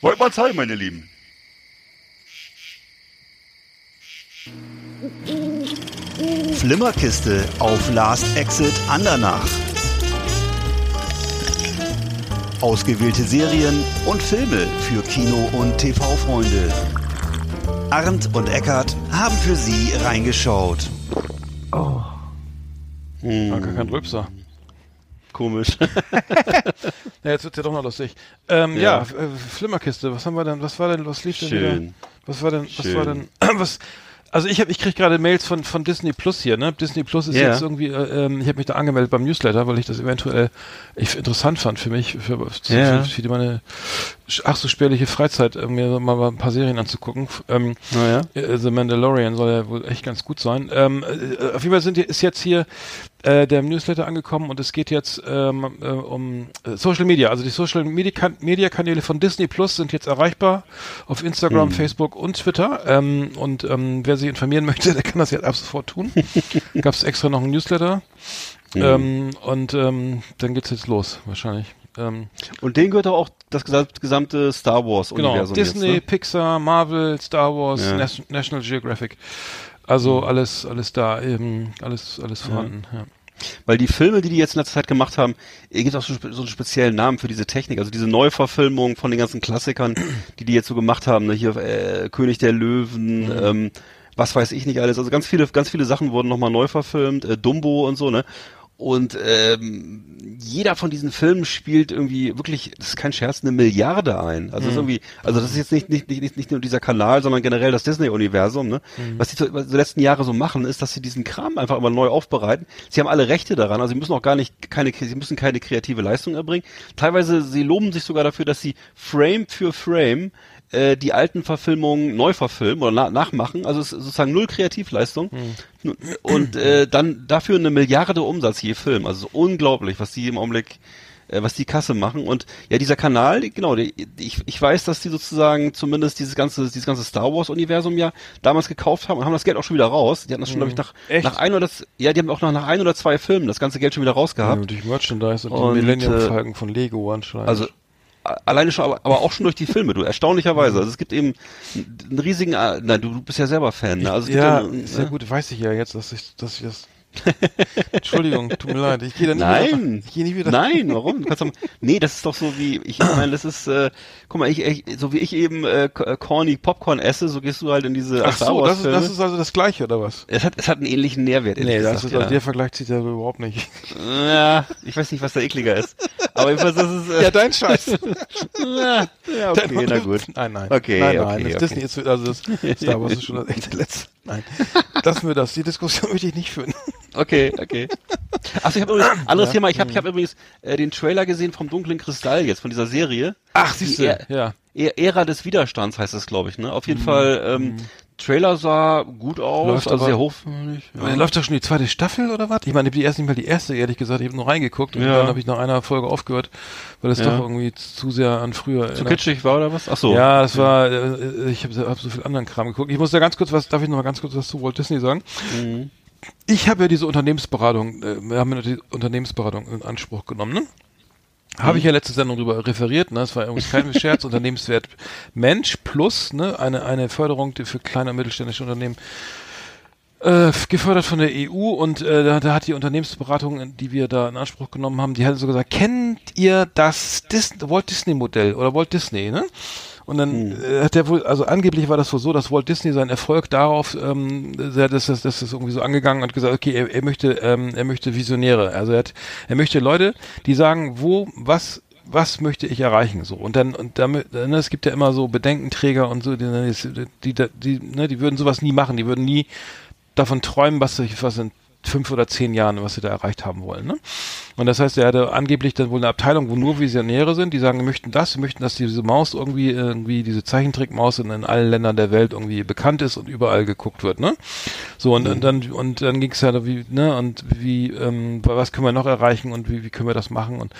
Wollt mal zeigen, meine Lieben. Flimmerkiste auf Last Exit Andernach. Ausgewählte Serien und Filme für Kino- und TV-Freunde. Arndt und Eckart haben für Sie reingeschaut. Ah, gar kein Rülpser. Komisch. Ja, jetzt wird's ja doch noch lustig. Ähm, ja, Ja. Äh, Flimmerkiste, was haben wir denn, was war denn, was lief denn Schön. wieder? Was war denn, was Schön. war denn, was, also ich habe, ich krieg gerade Mails von, von Disney Plus hier, ne? Disney Plus ist Ja. jetzt irgendwie, äh, ähm, ich habe mich da angemeldet beim Newsletter, weil ich das eventuell ich, interessant fand für mich, für, für, Ja. für, für meine ach so spärliche Freizeit, äh, mir mal, ein paar Serien anzugucken. Ähm, Naja. äh, The Mandalorian soll ja wohl echt ganz gut sein. Ähm, äh, auf jeden Fall sind, ist jetzt hier äh, der Newsletter angekommen und es geht jetzt ähm, äh, um Social Media. Also die Social Media, kan Media Kanäle von Disney Plus sind jetzt erreichbar auf Instagram, Facebook und Twitter. Ähm, und ähm, wer sich informieren möchte, der kann das jetzt ab sofort tun. Gab es extra noch einen Newsletter. Ähm, und ähm, dann geht's jetzt los, wahrscheinlich. Ähm, Und denen gehört auch das gesam- gesamte Star Wars Genau, Disney, jetzt, ne? Pixar, Marvel, Star Wars, Ja. Nas National Geographic. Also alles, alles da, eben, alles, alles vorhanden. Ja. Weil die Filme, die die jetzt in letzter Zeit gemacht haben, es gibt auch so, so einen speziellen Namen für diese Technik. Also diese Neuverfilmung von den ganzen Klassikern, die die jetzt so gemacht haben. Ne? Hier äh, König der Löwen, ähm, was weiß ich nicht alles. Also ganz viele, ganz viele Sachen wurden nochmal neu verfilmt. Äh, Dumbo und so, ne? Und ähm, jeder von diesen Filmen spielt irgendwie wirklich, das ist kein Scherz, eine Milliarde ein. Also das ist irgendwie, also das ist jetzt nicht nicht nicht nicht, nicht nur dieser Kanal, sondern generell das Disney-Universum. Ne? Was die so, was die letzten Jahre so machen, ist, dass sie diesen Kram einfach immer neu aufbereiten. Sie haben alle Rechte daran, also sie müssen auch gar nicht keine, sie müssen keine kreative Leistung erbringen. Teilweise sie loben sich sogar dafür, dass sie Frame für Frame äh, die alten Verfilmungen neu verfilmen oder na nachmachen. Also es ist sozusagen null Kreativleistung. Und äh, dann dafür eine Milliarde Umsatz je Film. Also so unglaublich, was die im Augenblick, äh, was die Kasse machen. Und ja, dieser Kanal, genau, die, ich, ich weiß, dass die sozusagen zumindest dieses ganze, dieses ganze Star Wars Universum ja damals gekauft haben und haben das Geld auch schon wieder raus. Die hatten das schon, glaube ich, nach, Echt? nach ein oder ja, die haben auch nach ein oder zwei Filmen das ganze Geld schon wieder rausgehabt. Ja, durch Merchandise und, Und, die Millennium-Falken äh, von Lego anscheinend. Also alleine schon, aber, aber auch schon durch die Filme, du erstaunlicherweise. Also es gibt eben einen riesigen, nein, du, du bist ja selber Fan, ne? Also ja, einen- sehr gut, weiß ich ja jetzt, dass ich, dass ich das. Entschuldigung, tut mir leid, ich gehe da nicht Nein, wieder. Ich gehe nicht wieder. nein, warum? Du kannst doch, nee, das ist doch so wie, ich meine, das ist, äh, guck mal, ich, ich, so wie ich eben äh, K- corny Popcorn esse, so gehst du halt in diese Ach so, das ist, das ist also das Gleiche, oder was? es hat, es hat einen ähnlichen Nährwert. Nee, das gesagt, ist, also ja. der Vergleich zieht ja überhaupt nicht. ja, ich weiß nicht, was da ekliger ist. Aber jedenfalls, das ist, äh, Ja, dein Scheiß. ja, okay, na gut. Nein, nein. Okay, nein, okay, nein. Das okay. Disney ist, also das Star Wars ist schon das echte Letzte. Nein. Lassen wir das. Die Diskussion möchte ich nicht führen. Okay, okay. Achso, ich habe übrigens, anderes Thema, ich habe ich hab übrigens äh, den Trailer gesehen vom Dunklen Kristall jetzt, von dieser Serie. Ach, siehst du. Ä- Ja. Ä- Ära des Widerstands heißt es, glaube ich, ne? Auf jeden Fall, ähm, Trailer sah gut aus. Läuft also aber- sehr hoch. Aber Läuft doch schon die zweite Staffel oder was? Ich meine, die erst nicht mal die erste, ehrlich gesagt. Ich habe nur reingeguckt und Ja. dann habe ich nach einer Folge aufgehört, weil es Ja. doch irgendwie zu sehr an früher Zu erinnert. kitschig war oder was? Ach so. Ja, das war, äh, ich habe hab so viel anderen Kram geguckt. Ich muss da ganz kurz was, darf ich noch mal ganz kurz was zu Walt Disney sagen? Mhm. Ich habe ja diese Unternehmensberatung, äh, wir haben ja die Unternehmensberatung in Anspruch genommen, ne? Habe ich ja letzte Sendung drüber referiert, ne? Das war übrigens kein Scherz, Unternehmenswert Mensch plus, ne, eine, eine Förderung für kleine und mittelständische Unternehmen äh, gefördert von der EU und äh, da, da hat die Unternehmensberatung, die wir da in Anspruch genommen haben, die hat so gesagt, kennt ihr das Dis Walt Disney Modell oder Walt Disney, ne? Und dann äh, hat der wohl, also angeblich war das wohl so, dass Walt Disney seinen Erfolg darauf, ähm, sehr, das, das, das ist irgendwie so angegangen und gesagt, okay, er, er möchte, ähm, er möchte Visionäre. Also er hat, er möchte Leute, die sagen, wo, was was möchte ich erreichen so und dann und damit ne, es gibt ja immer so Bedenkenträger und so die die die, die, ne, die würden sowas nie machen die würden nie davon träumen was was in fünf oder zehn Jahren was sie da erreicht haben wollen ne? Und das heißt er hatte angeblich dann wohl eine Abteilung wo nur Visionäre sind die sagen wir möchten das wir möchten dass diese Maus irgendwie irgendwie diese Zeichentrickmaus in, in allen Ländern der Welt irgendwie bekannt ist und überall geguckt wird ne? So und, und dann und dann ging es ja wie ne und wie ähm, was können wir noch erreichen und wie, wie können wir das machen? Und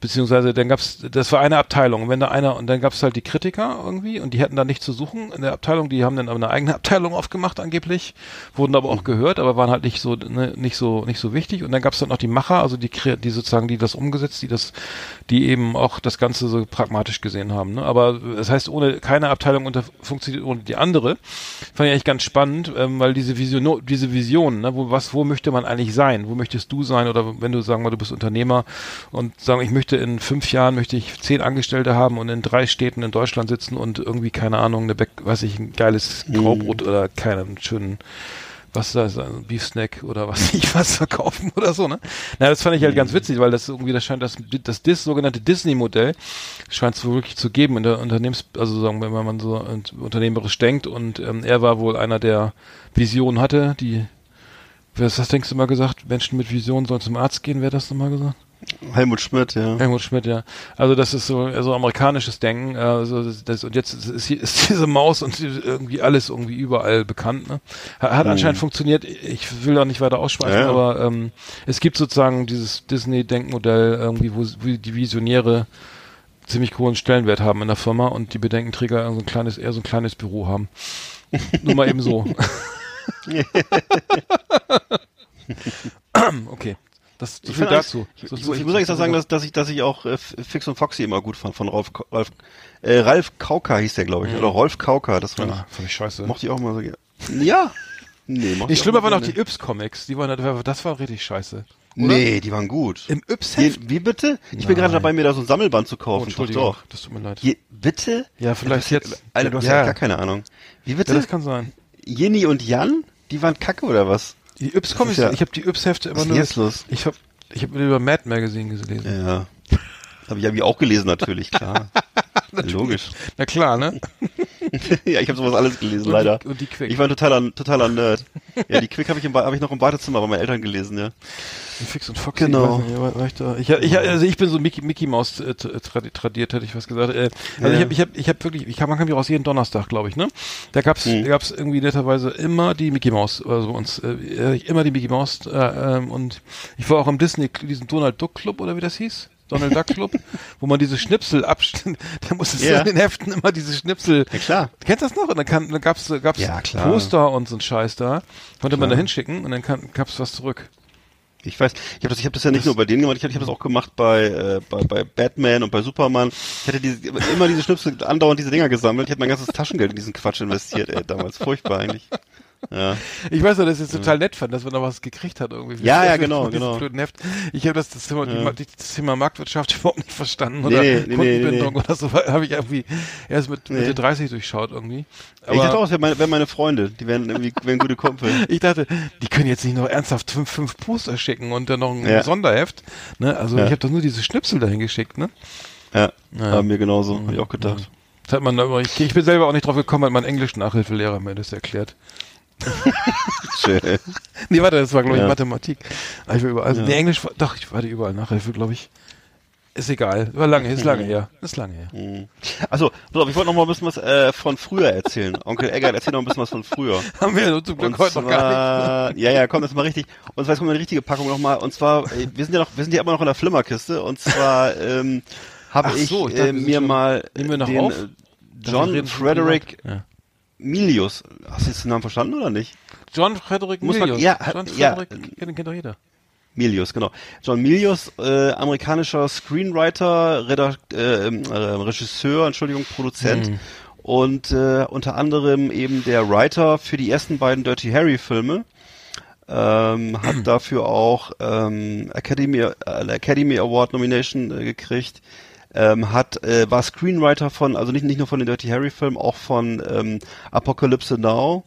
beziehungsweise dann gab's das war eine Abteilung. Und wenn da einer und dann gab's halt die Kritiker irgendwie und die hätten da nicht zu suchen in der Abteilung. Die haben dann aber eine eigene Abteilung aufgemacht angeblich wurden aber auch gehört aber waren halt nicht so ne, nicht so nicht so wichtig. Und dann gab's dann noch die Macher also die Kre- die sozusagen die das umgesetzt die das die eben auch das Ganze so pragmatisch gesehen haben ne? aber das heißt ohne keine Abteilung unter funktioniert ohne die andere fand ich eigentlich ganz spannend ähm, weil diese Vision diese Vision ne? wo was wo möchte man eigentlich sein wo möchtest du sein oder wenn du sagen wir du bist Unternehmer und sagen ich möchte in fünf Jahren möchte ich zehn Angestellte haben und in drei Städten in Deutschland sitzen und irgendwie keine Ahnung eine Back, weiß ich ein geiles Graubrot oder keinen schönen was da ist, ein Beefsnack oder was ich was verkaufen oder so, ne? Na, das fand ich halt ganz witzig, weil das irgendwie, das scheint das, das Dis, sogenannte Disney-Modell, scheint es wohl wirklich zu geben in der Unternehmens, also sagen wir, wenn man so unternehmerisch denkt und ähm, er war wohl einer, der Visionen hatte, die, was, was denkst du mal gesagt, Menschen mit Visionen sollen zum Arzt gehen, wer hat das nochmal gesagt? Helmut Schmidt, ja. Helmut Schmidt, ja. Also das ist so, so amerikanisches Denken. Also das, das, und jetzt ist, ist diese Maus und irgendwie alles irgendwie überall bekannt. Ne? Hat, hat anscheinend funktioniert. Ich will da nicht weiter ausschweifen, Ja, ja. aber ähm, es gibt sozusagen dieses Disney-Denkmodell irgendwie, wo, wo die Visionäre ziemlich hohen Stellenwert haben in der Firma und die Bedenkenträger so ein kleines, eher so ein kleines Büro haben. Nur mal eben so. okay. Das, so Ich, viel dazu. Ich, So- ich, so- ich muss eigentlich sagen, dass, dass ich, dass ich auch äh, Fix und Foxy immer gut fand von Rolf, Ralf, äh, Ralf Kauka hieß der, glaube ich, oder Rolf Kauka. Das fand Ja, fand ich scheiße. ich, mochte ich auch mal so. gerne. Ja. Nee, mochte ich auch schlimmer waren noch gerne. die Yps-Comics. Die waren, das war richtig scheiße. Oder? Nee, die waren gut. Im Je, Yps-Heft? wie bitte? Ich bin gerade dabei, mir da so ein Sammelband zu Oh, kaufen. doch, Entschuldigung, doch. das tut mir leid. Je, bitte? Ja, vielleicht hast jetzt. Alter, du hast Ja. ja, gar keine Ahnung. Wie bitte? Ja, das kann sein. Jenny und Jan? Die waren kacke oder was? Die Yps-Comics, Das ist ja- ich habe die Yps-Hefte immer Was ist nur... jetzt los? Ich habe ich hab über Mad Magazine gelesen. Ja. Habe ich, hab ich auch gelesen, natürlich, klar. Logisch. Na klar, ne? ja, ich habe sowas alles gelesen, Und leider. die- und die Quick. Ich war ein totaler, totaler Nerd. Ja, die Quick habe ich, im Ba- hab ich noch im Badezimmer bei meinen Eltern gelesen, ja. Die Fix und Foxy. Genau. Ich, weiß nicht, war, ich, da, ich, ich, also ich bin so Mickey, Mickey Maus äh, tradi- tradiert, hätte ich was gesagt. Äh, also Ja. ich habe ich hab, ich hab wirklich, ich hab, man kann mich raus jeden Donnerstag, glaube ich, ne? Da gab's, Mhm. da gab's irgendwie netterweise immer die Mickey Maus, also uns, äh, immer die Mickey Maus äh, ähm, und ich war auch im Disney, diesen Donald Duck Club oder wie das hieß? Donald Duck Club, wo man diese Schnipsel abstand, da musstest Ja. du in den Heften immer diese Schnipsel. Ja, klar. Kennst du das noch? Und dann, kann, dann gab's, gab's Ja, klar. Poster und so ein Scheiß da. Konnte man da Klar. hinschicken und dann kann, gab's was zurück. Ich weiß, ich habe das, ich hab das ja nicht nur bei denen gemacht, ich habe ich hab das auch gemacht bei, äh, bei, bei Batman und bei Superman. Ich hatte diese, immer diese Schnipsel, andauernd diese Dinger gesammelt. Ich habe mein ganzes Taschengeld in diesen Quatsch investiert, ey, damals. Furchtbar eigentlich. Ja. Ich weiß ja, dass ich es total nett fand, dass man da was gekriegt hat irgendwie. Ja, ja, genau, genau. blöden Heft. Ich habe das, das, Thema, Ja. Die, das Thema Marktwirtschaft überhaupt nicht verstanden oder nee, nee, Kundenbindung nee. oder so, habe ich irgendwie erst mit. Mitte 30 durchschaut irgendwie. ich dachte auch, Aber wären meine, meine Freunde. Die wären irgendwie wären gute Kumpel. ich dachte, die können jetzt nicht noch ernsthaft fünf, fünf Poster schicken und dann noch ein. Sonderheft. Ne? Also ich habe doch nur diese Schnipsel dahin geschickt, ne? Ja, Ja. war mir genauso, habe ich auch gedacht. Das hat man da immer, ich, ich bin selber auch nicht drauf gekommen, hat mein Englisch-Nachhilfelehrer mir das erklärt. Schön. Nee, warte, das war, glaube ich, Ja. Mathematik. Aber ich war überall, Ja. nee, Englisch, war, doch, ich hatte überall Nachhilfe, glaube ich. Ist egal, war lange, ist lange her. Ist lange her. Achso, pass auf, ich wollte noch mal ein bisschen was äh, von früher erzählen. Onkel Eggert, erzähl noch ein bisschen was von früher. Haben wir zum Glück Und heute noch gar zwar, ja, ja, komm, das ist mal richtig. Und zwar jetzt kommt eine richtige Packung nochmal. Und zwar, äh, wir sind ja noch, wir sind ja immer noch in der Flimmerkiste. Und zwar ähm, habe ich, so, ich äh, dachte, sind mir schon- mal Nehmen wir noch den auf? äh, nicht. John Frederick. Ja. Milius. Hast du jetzt den Namen verstanden oder nicht? John Frederick Muss man- Milius. ja, John ja. Frederick, kennt, kennt doch jeder. Milius, genau. John Milius, äh, amerikanischer Screenwriter, Redakt, äh, ähm, äh, Regisseur, Entschuldigung, Produzent Mhm. und äh, unter anderem eben der Writer für die ersten beiden Dirty Harry Filme. Ähm, hat dafür auch ähm, Academy, äh, eine Academy Award Nomination äh, gekriegt. Ähm, hat äh, war Screenwriter von, also nicht nicht nur von den Dirty Harry Filmen, auch von ähm, Apocalypse Now,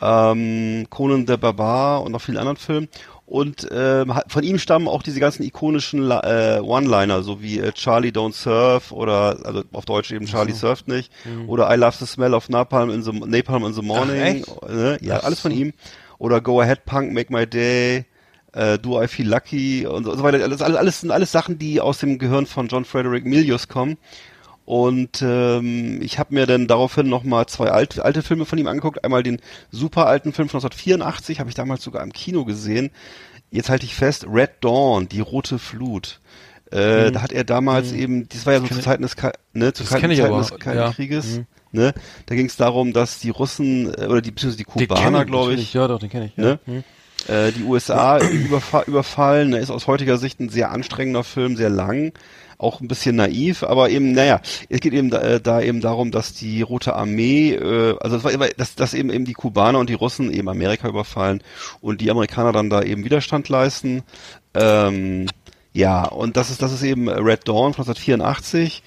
ähm, Conan the Barbar und noch vielen anderen Filmen. Und ähm, von ihm stammen auch diese ganzen ikonischen äh, One-Liner, so wie äh, Charlie Don't Surf oder also auf Deutsch eben Charlie surft nicht oder I Love the Smell of Napalm in the Napalm in the Morning. echt? ne? Ja, Ach alles von so. ihm. Oder Go Ahead Punk, Make My Day. Äh, Do I Feel Lucky und so, so weiter. Alles, alles, sind alles Sachen, die aus dem Gehirn von John Frederick Milius kommen. Und ähm, ich habe mir dann daraufhin nochmal zwei alte, alte Filme von ihm angeguckt. Einmal den super alten Film von 1984, habe ich damals sogar im Kino gesehen. Jetzt halte ich fest, Red Dawn, die rote Flut. Äh, Da hat er damals eben, das war ja so zu Zeiten des, Ka- ne, zu Mhm. Zeiten des Kalten ja. Krieges. Mhm. Ne? Da ging es darum, dass die Russen äh, oder die beziehungsweise die Kubaner, glaube ich, Ja, doch, den kenne ich. Ja. ne? Hm. Äh, die USA überfa überfallen. Er ist aus heutiger Sicht ein sehr anstrengender Film, sehr lang, auch ein bisschen naiv, aber eben, naja, es geht eben da, äh, da eben darum, dass die Rote Armee, äh, also es war immer, dass, dass eben eben die Kubaner und die Russen eben Amerika überfallen und die Amerikaner dann da eben Widerstand leisten. Ähm, ja, und das ist das ist eben Red Dawn von 1984.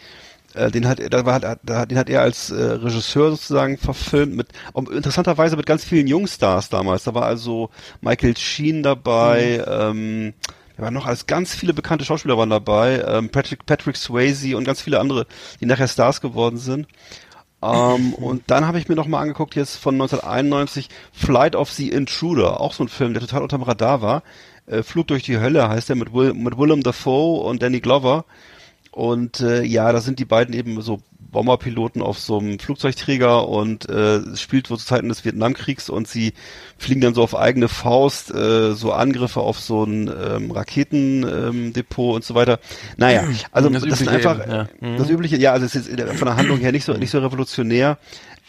Äh, den hat er, da war, da, den hat er als äh, Regisseur sozusagen verfilmt mit um, interessanterweise mit ganz vielen Jungstars damals. Da war also Michael Sheen dabei, ähm, da waren noch als ganz viele bekannte Schauspieler waren dabei, ähm, Patrick Patrick Swayze und ganz viele andere, die nachher Stars geworden sind. Ähm, und dann habe ich mir noch mal angeguckt jetzt von 1991 Flight of the Intruder, auch so ein Film, der total unterm Radar war. Äh, Flug durch die Hölle heißt der mit, Will, mit Willem Dafoe und Danny Glover. Und äh, ja, da sind die beiden eben so Bomberpiloten auf so einem Flugzeugträger und äh, es spielt wohl zu Zeiten des Vietnamkriegs und sie fliegen dann so auf eigene Faust äh, so Angriffe auf so ein ähm, Raketendepot ähm, und so weiter. Naja, also Das das, Übliche einfach eben, ja. Mhm. das übliche, ja, also es ist jetzt von der Handlung her nicht so nicht so revolutionär.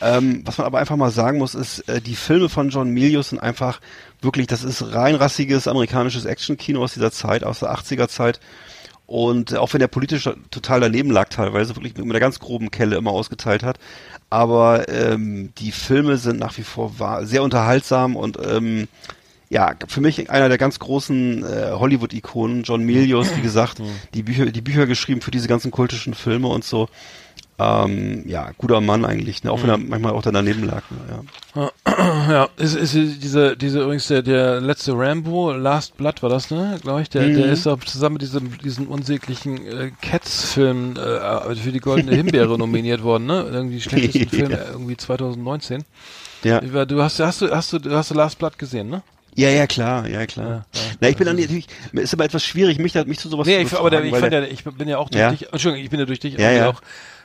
Ähm, was man aber einfach mal sagen muss, ist, äh, die Filme von John Milius sind einfach wirklich, das ist rein rassiges amerikanisches Actionkino aus dieser Zeit, aus der 80er Zeit. Und auch wenn er politisch total daneben lag teilweise, wirklich mit einer ganz groben Kelle immer ausgeteilt hat. Aber ähm, die Filme sind nach wie vor sehr unterhaltsam und ähm, ja, für mich einer der ganz großen äh, Hollywood-Ikonen, John Milius, wie gesagt, die Bücher, die Bücher geschrieben für diese ganzen kultischen Filme und so. Ähm, ja, guter Mann eigentlich, ne? auch wenn er manchmal auch daneben lag. Ne? Ja. Ja, ist, ist diese, diese übrigens der, der letzte Rambo, Last Blood war das, ne? Glaube ich. Der, der Mhm. ist auch zusammen mit diesem, diesen unsäglichen äh, Cats-Film äh, für die Goldene Himbeere nominiert worden, ne? Irgendwie schlechtesten Film Ja. irgendwie 2019. Ja. Du hast, hast du, hast du, hast du Last Blood gesehen, ne? Ja, ja, klar, ja, klar. Ja. Na, ich bin dann natürlich, ist aber etwas schwierig, mich, mich zu sowas Nee, zu ich, aber der, ich, der- ich bin ja auch durch Ja? dich, Entschuldigung, ich bin ja durch dich Ja, ja. auch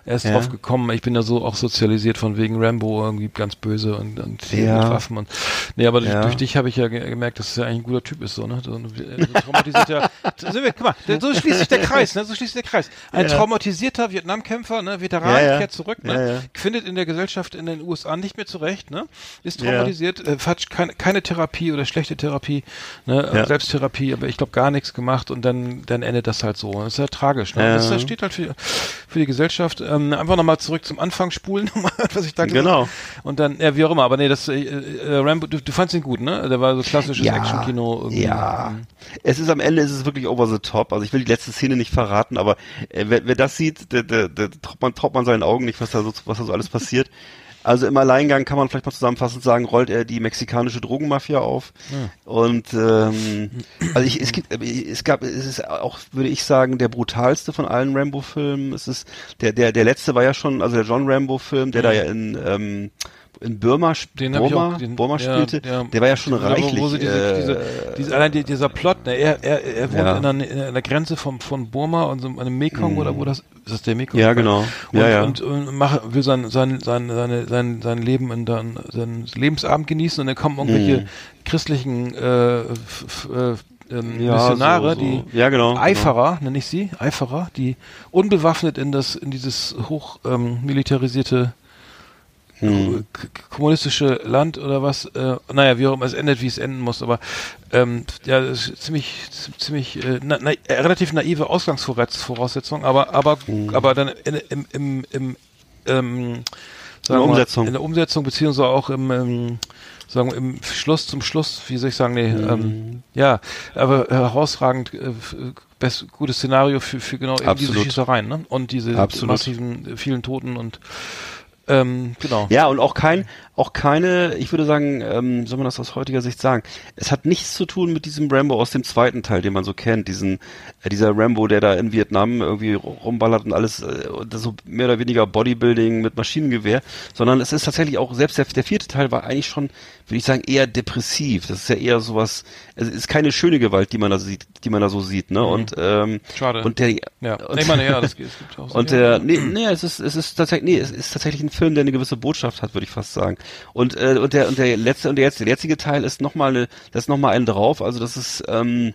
erst Ja. drauf gekommen. Ich bin ja so auch sozialisiert von wegen Rambo irgendwie ganz böse und, und Ja. mit Waffen und nee, aber durch, Ja. durch dich habe ich ja ge gemerkt, dass es ja eigentlich ein guter Typ ist so, ne? So, so traumatisiert ja. Sind wir, guck mal, so schließt sich der Kreis, ne? So schließt sich der Kreis. Ein Ja. traumatisierter Vietnamkämpfer, ne, Veteran, kehrt zurück, ne? Findet in der Gesellschaft in den USA nicht mehr zurecht, ne? Ist traumatisiert, äh, hat keine, keine Therapie oder schlechte Therapie, ne? Ja. Selbsttherapie, aber ich glaube gar nichts gemacht und dann, dann endet das halt so. Das ist ja tragisch, ne? Das, das steht halt für, für die Gesellschaft. Ähm, einfach nochmal zurück zum Anfang spulen, was ich da gesagt Genau. Und dann, ja, wie auch immer, aber nee, das, äh, äh, Rambo, du, du fandst ihn gut, ne? Der war so klassisches Actionkino. irgendwie. Ja. Es ist am Ende ist es wirklich over the top. Also ich will die letzte Szene nicht verraten, aber äh, wer, wer das sieht, der, der, der traut man, traut man seinen Augen nicht, was da so, was da so alles passiert. Also im Alleingang kann man vielleicht mal zusammenfassend sagen, rollt er die mexikanische Drogenmafia auf. Und ähm, also ich, es gibt, es gab, es ist auch, würde ich sagen, der brutalste von allen Rambo-Filmen. Es ist der, der, der letzte war ja schon, also der John Rambo-Film, der da ja in ähm, in Burma, Den Burma, auch, den, Burma ja, spielte, ja. der war ja schon reichlich. Wo sie diese, äh, diese, diese, allein die, dieser Plot, ne, er, er, er wohnt Ja. in, einer, in einer Grenze vom, von Burma und so einem Mekong oder wo das, ist das der Mekong? Mhm. Ja, genau. Und, Ja, ja. und, und mach, will sein, sein, sein, seine, sein, sein Leben in dann, sein Lebensabend genießen und dann kommen irgendwelche Mhm. christlichen, äh, f, f, äh, ähm, Ja, Missionare, so- so. die Ja, genau, genau. Eiferer, nenne ich sie, Eiferer, die unbewaffnet in das, in dieses hoch ähm, militarisierte Hm. kommunistische Land oder was, äh, naja, wie auch immer es endet, wie es enden muss, aber ähm, ja, das ist ziemlich, ziemlich äh, na, na, äh, relativ naive Ausgangsvoraussetzung, aber aber Hm. aber dann in, im im im ähm, sagen wir mal, Umsetzung. in der Umsetzung beziehungsweise auch im, ähm, sagen wir, im Schluss zum Schluss, wie soll ich sagen, nee, Mhm. ähm, ja, aber herausragend, äh, best, gutes Szenario für, für genau eben diese. Schießereien, ne? Und diese Absolut. massiven, vielen Toten und ähm, genau. Ja, und auch kein, auch keine, ich würde sagen, ähm, soll man das aus heutiger Sicht sagen, es hat nichts zu tun mit diesem Rambo aus dem zweiten Teil, den man so kennt, diesen, äh, dieser Rambo, der da in Vietnam irgendwie rumballert und alles, äh, so mehr oder weniger Bodybuilding mit Maschinengewehr, sondern es ist tatsächlich auch, selbst der, der vierte Teil war eigentlich schon, würde ich sagen, eher depressiv. Das ist ja eher sowas, es ist keine schöne Gewalt, die man da sieht, die man da so sieht, ne, und, ähm, Schade. und der, ja. und, Nee, ich meine, ja, das, es gibt auch so- und der, nee, nee, es ist, es ist tatsächlich, nee, es ist tatsächlich ein Film, der eine gewisse Botschaft hat, würde ich fast sagen. Und, äh, und der, und der letzte, und der jetzt, der jetzige Teil ist nochmal eine, das ist nochmal ein drauf, also das ist, ähm,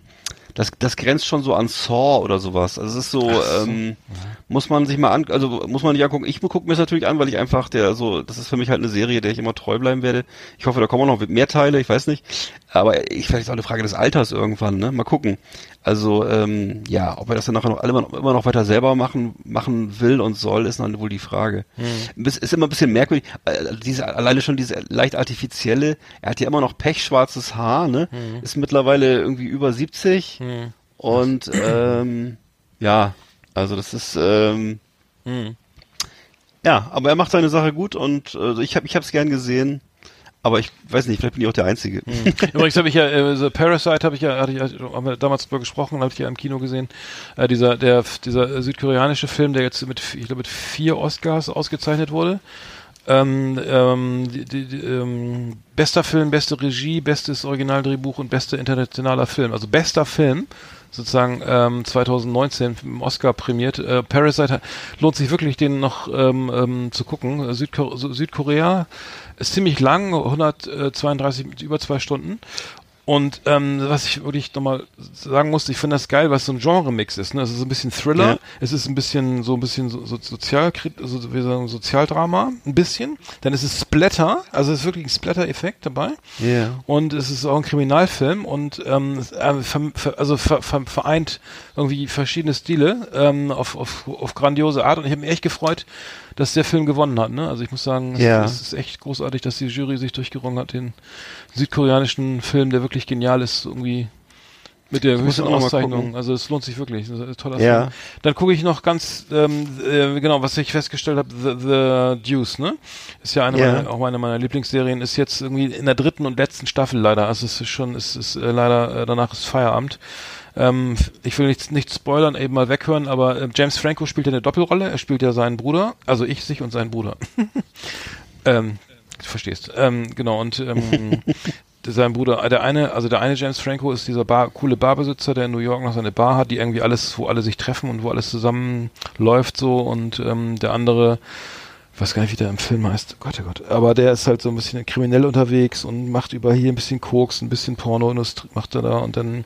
das, das grenzt schon so an Saw oder sowas. Also es ist so, ähm, muss man sich mal an, also muss man nicht angucken. Ich gucke mir es natürlich an, weil ich einfach der so, das ist für mich halt eine Serie, der ich immer treu bleiben werde. Ich hoffe, da kommen auch noch mehr Teile, ich weiß nicht. Aber ich vielleicht ist auch eine Frage des Alters irgendwann, ne? Mal gucken. Also ähm, ja, ob er das dann nachher noch immer, noch- immer noch weiter selber machen machen will und soll, ist dann wohl die Frage. Es Ist immer ein bisschen merkwürdig. Äh, diese alleine schon diese leicht artifizielle. Er hat ja immer noch pechschwarzes Haar, ne? Ist mittlerweile irgendwie über 70 und ähm, ja, also das ist ähm, ja, aber er macht seine Sache gut und äh, ich habe ich habe es gern gesehen. Aber ich weiß nicht, vielleicht bin ich auch der Einzige. Übrigens habe ich ja, äh, The Parasite habe ich ja, hatte ich, haben wir damals drüber gesprochen, habe ich ja im Kino gesehen. Äh, dieser, der, dieser südkoreanische Film, der jetzt mit, ich glaube, mit vier Oscars ausgezeichnet wurde. Ähm, ähm, die, die, die, ähm, bester Film, beste Regie, bestes Originaldrehbuch und bester internationaler Film. Also bester Film, sozusagen ähm, 2019 im Oscar prämiert. Äh, Parasite lohnt sich wirklich, den noch ähm, ähm, zu gucken. Südko Sü- Südkorea ist ziemlich lang, 132 mit über zwei Stunden. Und ähm, was ich wirklich nochmal sagen musste, ich finde das geil, was so ein Genre-Mix ist. Ne? Es ist ein bisschen Thriller, Ja. es ist ein bisschen so ein bisschen so, so sozial, also wir sagen Sozialdrama, ein bisschen. Dann ist es Splatter, also es ist wirklich ein Splatter-Effekt dabei. Ja. Und es ist auch ein Kriminalfilm und ähm, äh, also ver, ver, vereint irgendwie verschiedene Stile ähm, auf, auf, auf grandiose Art. Und ich habe mich echt gefreut, dass der Film gewonnen hat. Ne? Also ich muss sagen, es, Ja. es ist echt großartig, dass die Jury sich durchgerungen hat, den südkoreanischen Film, der wirklich genial ist, irgendwie mit der höchsten Auszeichnung. Also es lohnt sich wirklich. Das toller Ja. Film. Dann gucke ich noch ganz, ähm, äh, genau, was ich festgestellt habe, The, The Deuce, ne? Ist ja eine Ja. meiner, auch eine meiner Lieblingsserien, ist jetzt irgendwie in der dritten und letzten Staffel leider. Also es ist schon, es ist äh, leider, äh, danach ist Feierabend. Ähm, ich will nichts nicht spoilern, eben mal weghören, aber äh, James Franco spielt ja eine Doppelrolle. Er spielt ja seinen Bruder, also ich, sich und seinen Bruder. ähm, du verstehst. Ähm, genau, und ähm, sein Bruder, äh, der eine, also der eine James Franco ist dieser Bar, coole Barbesitzer, der in New York noch seine Bar hat, die irgendwie alles, wo alle sich treffen und wo alles zusammenläuft so. Und ähm, der andere, ich weiß gar nicht, wie der im Film heißt, Gott, oh Gott, aber der ist halt so ein bisschen kriminell unterwegs und macht über hier ein bisschen Koks, ein bisschen Pornoindustrie macht er da. Und dann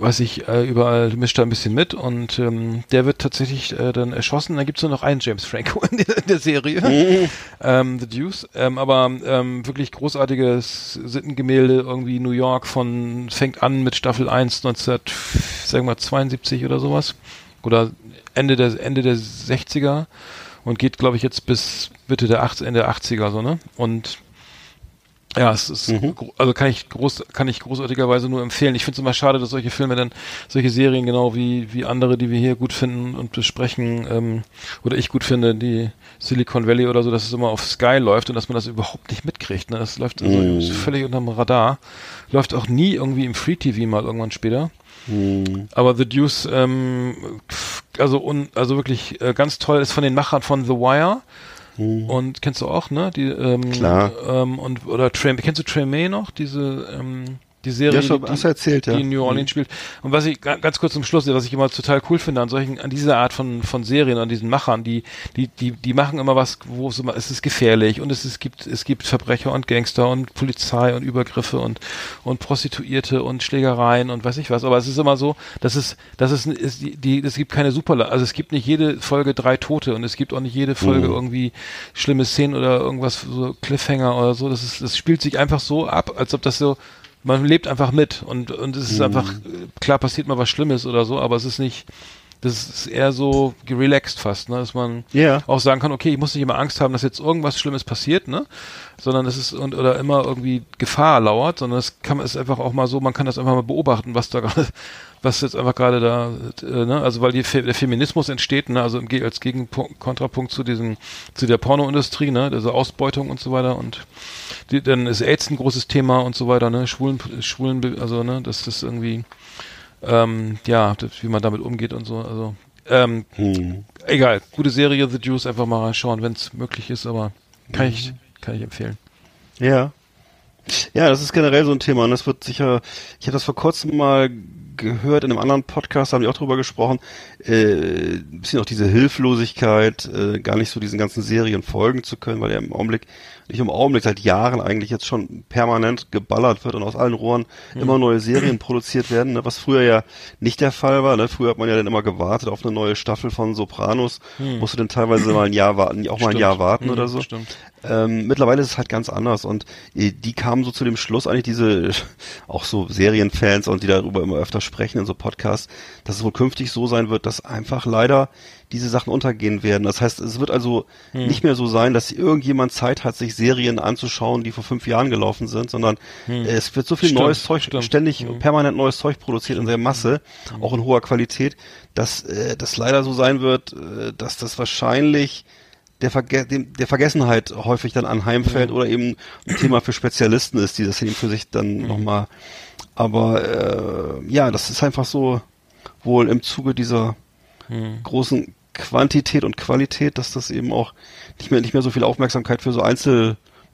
weiß ich, äh, überall mischt er ein bisschen mit und ähm, der wird tatsächlich äh, dann erschossen. Dann gibt's nur noch einen James Franco in der, in der Serie, ähm, The Deuce. Ähm, aber ähm, wirklich großartiges Sittengemälde, irgendwie New York von, fängt an mit Staffel 1 1972 oder sowas. Oder Ende der, Ende der 60er und geht, glaube ich, jetzt bis Mitte der 80, Ende der 80er, so, ne? Und ja, es ist, gro- also kann ich groß, kann ich großartigerweise nur empfehlen. Ich finde es immer schade, dass solche Filme dann, solche Serien genau wie, wie andere, die wir hier gut finden und besprechen, ähm, oder ich gut finde, die Silicon Valley oder so, dass es immer auf Sky läuft und dass man das überhaupt nicht mitkriegt. Ne? Das läuft also ist völlig unterm Radar. Läuft auch nie irgendwie im Free TV mal irgendwann später. Aber The Deuce, ähm, also un, also wirklich äh, ganz toll, ist von den Machern von The Wire. Und kennst du auch, ne? Die, ähm, Klar. Ähm, und oder Trey, kennst du Trey May noch? Diese, ähm, Die Serie, Ja, schon, die, erzählt, ja. die in New Orleans Mhm. spielt. Und was ich ga- ganz kurz zum Schluss, was ich immer total cool finde an solchen, an dieser Art von von Serien, an diesen Machern, die die die die machen immer was, wo es immer es ist gefährlich und es ist, gibt es gibt Verbrecher und Gangster und Polizei und Übergriffe und und Prostituierte und Schlägereien und weiß ich was. Aber es ist immer so, dass es dass es ist die, die es gibt keine Super, also es gibt nicht jede Folge drei Tote und es gibt auch nicht jede Folge Mhm. irgendwie schlimme Szenen oder irgendwas so Cliffhanger oder so. Das ist das spielt sich einfach so ab, als ob das so man lebt einfach mit und und es ist Mhm. einfach klar passiert mal was Schlimmes oder so, aber es ist nicht das ist eher so relaxed fast, ne, dass man Ja. auch sagen kann, okay, ich muss nicht immer Angst haben, dass jetzt irgendwas Schlimmes passiert, ne, sondern es ist und oder immer irgendwie Gefahr lauert, sondern es kann es ist einfach auch mal so, man kann das einfach mal beobachten, was da gerade was jetzt einfach gerade da, äh, ne, also weil die, der Feminismus entsteht, ne, also im, als Gegenpunkt, Kontrapunkt zu diesem, zu der Pornoindustrie, ne, diese Ausbeutung und so weiter und die, dann ist AIDS ein großes Thema und so weiter, ne, Schwulen, Schwulen, also ne, das ist irgendwie, ähm, ja, wie man damit umgeht und so, also, ähm, Hm. egal, gute Serie, The Juice, einfach mal reinschauen, wenn es möglich ist, aber kann ich, kann ich empfehlen. Ja. Ja, das ist generell so ein Thema und das wird sicher, ich habe das vor kurzem mal gehört in einem anderen Podcast, haben die auch drüber gesprochen, äh, ein bisschen auch diese Hilflosigkeit, äh, gar nicht so diesen ganzen Serien folgen zu können, weil er im Augenblick, nicht im Augenblick, seit Jahren eigentlich jetzt schon permanent geballert wird und aus allen Rohren immer neue Serien produziert werden, ne, was früher ja nicht der Fall war. Ne? Früher hat man ja dann immer gewartet auf eine neue Staffel von Sopranos, musste dann teilweise mal ein Jahr warten, auch mal ein Stimmt. Jahr warten Mhm, oder so. Stimmt. Ähm, mittlerweile ist es halt ganz anders und äh, die kamen so zu dem Schluss, eigentlich diese, auch so Serienfans und die darüber immer öfter sprechen in so Podcasts, dass es wohl künftig so sein wird, dass einfach leider diese Sachen untergehen werden. Das heißt, es wird also Hm. nicht mehr so sein, dass irgendjemand Zeit hat, sich Serien anzuschauen, die vor fünf Jahren gelaufen sind, sondern äh, es wird so viel Hm. Stimmt, neues Zeug, stimmt. ständig Hm. permanent neues Zeug produziert in der Masse, auch in hoher Qualität, dass äh, das leider so sein wird, äh, dass das wahrscheinlich der, Verge dem, der Vergessenheit häufig dann anheimfällt oder eben ein Thema für Spezialisten ist, die das eben für sich dann Mhm. nochmal. Aber äh, ja, das ist einfach so wohl im Zuge dieser Mhm. großen Quantität und Qualität, dass das eben auch nicht mehr nicht mehr so viel Aufmerksamkeit für so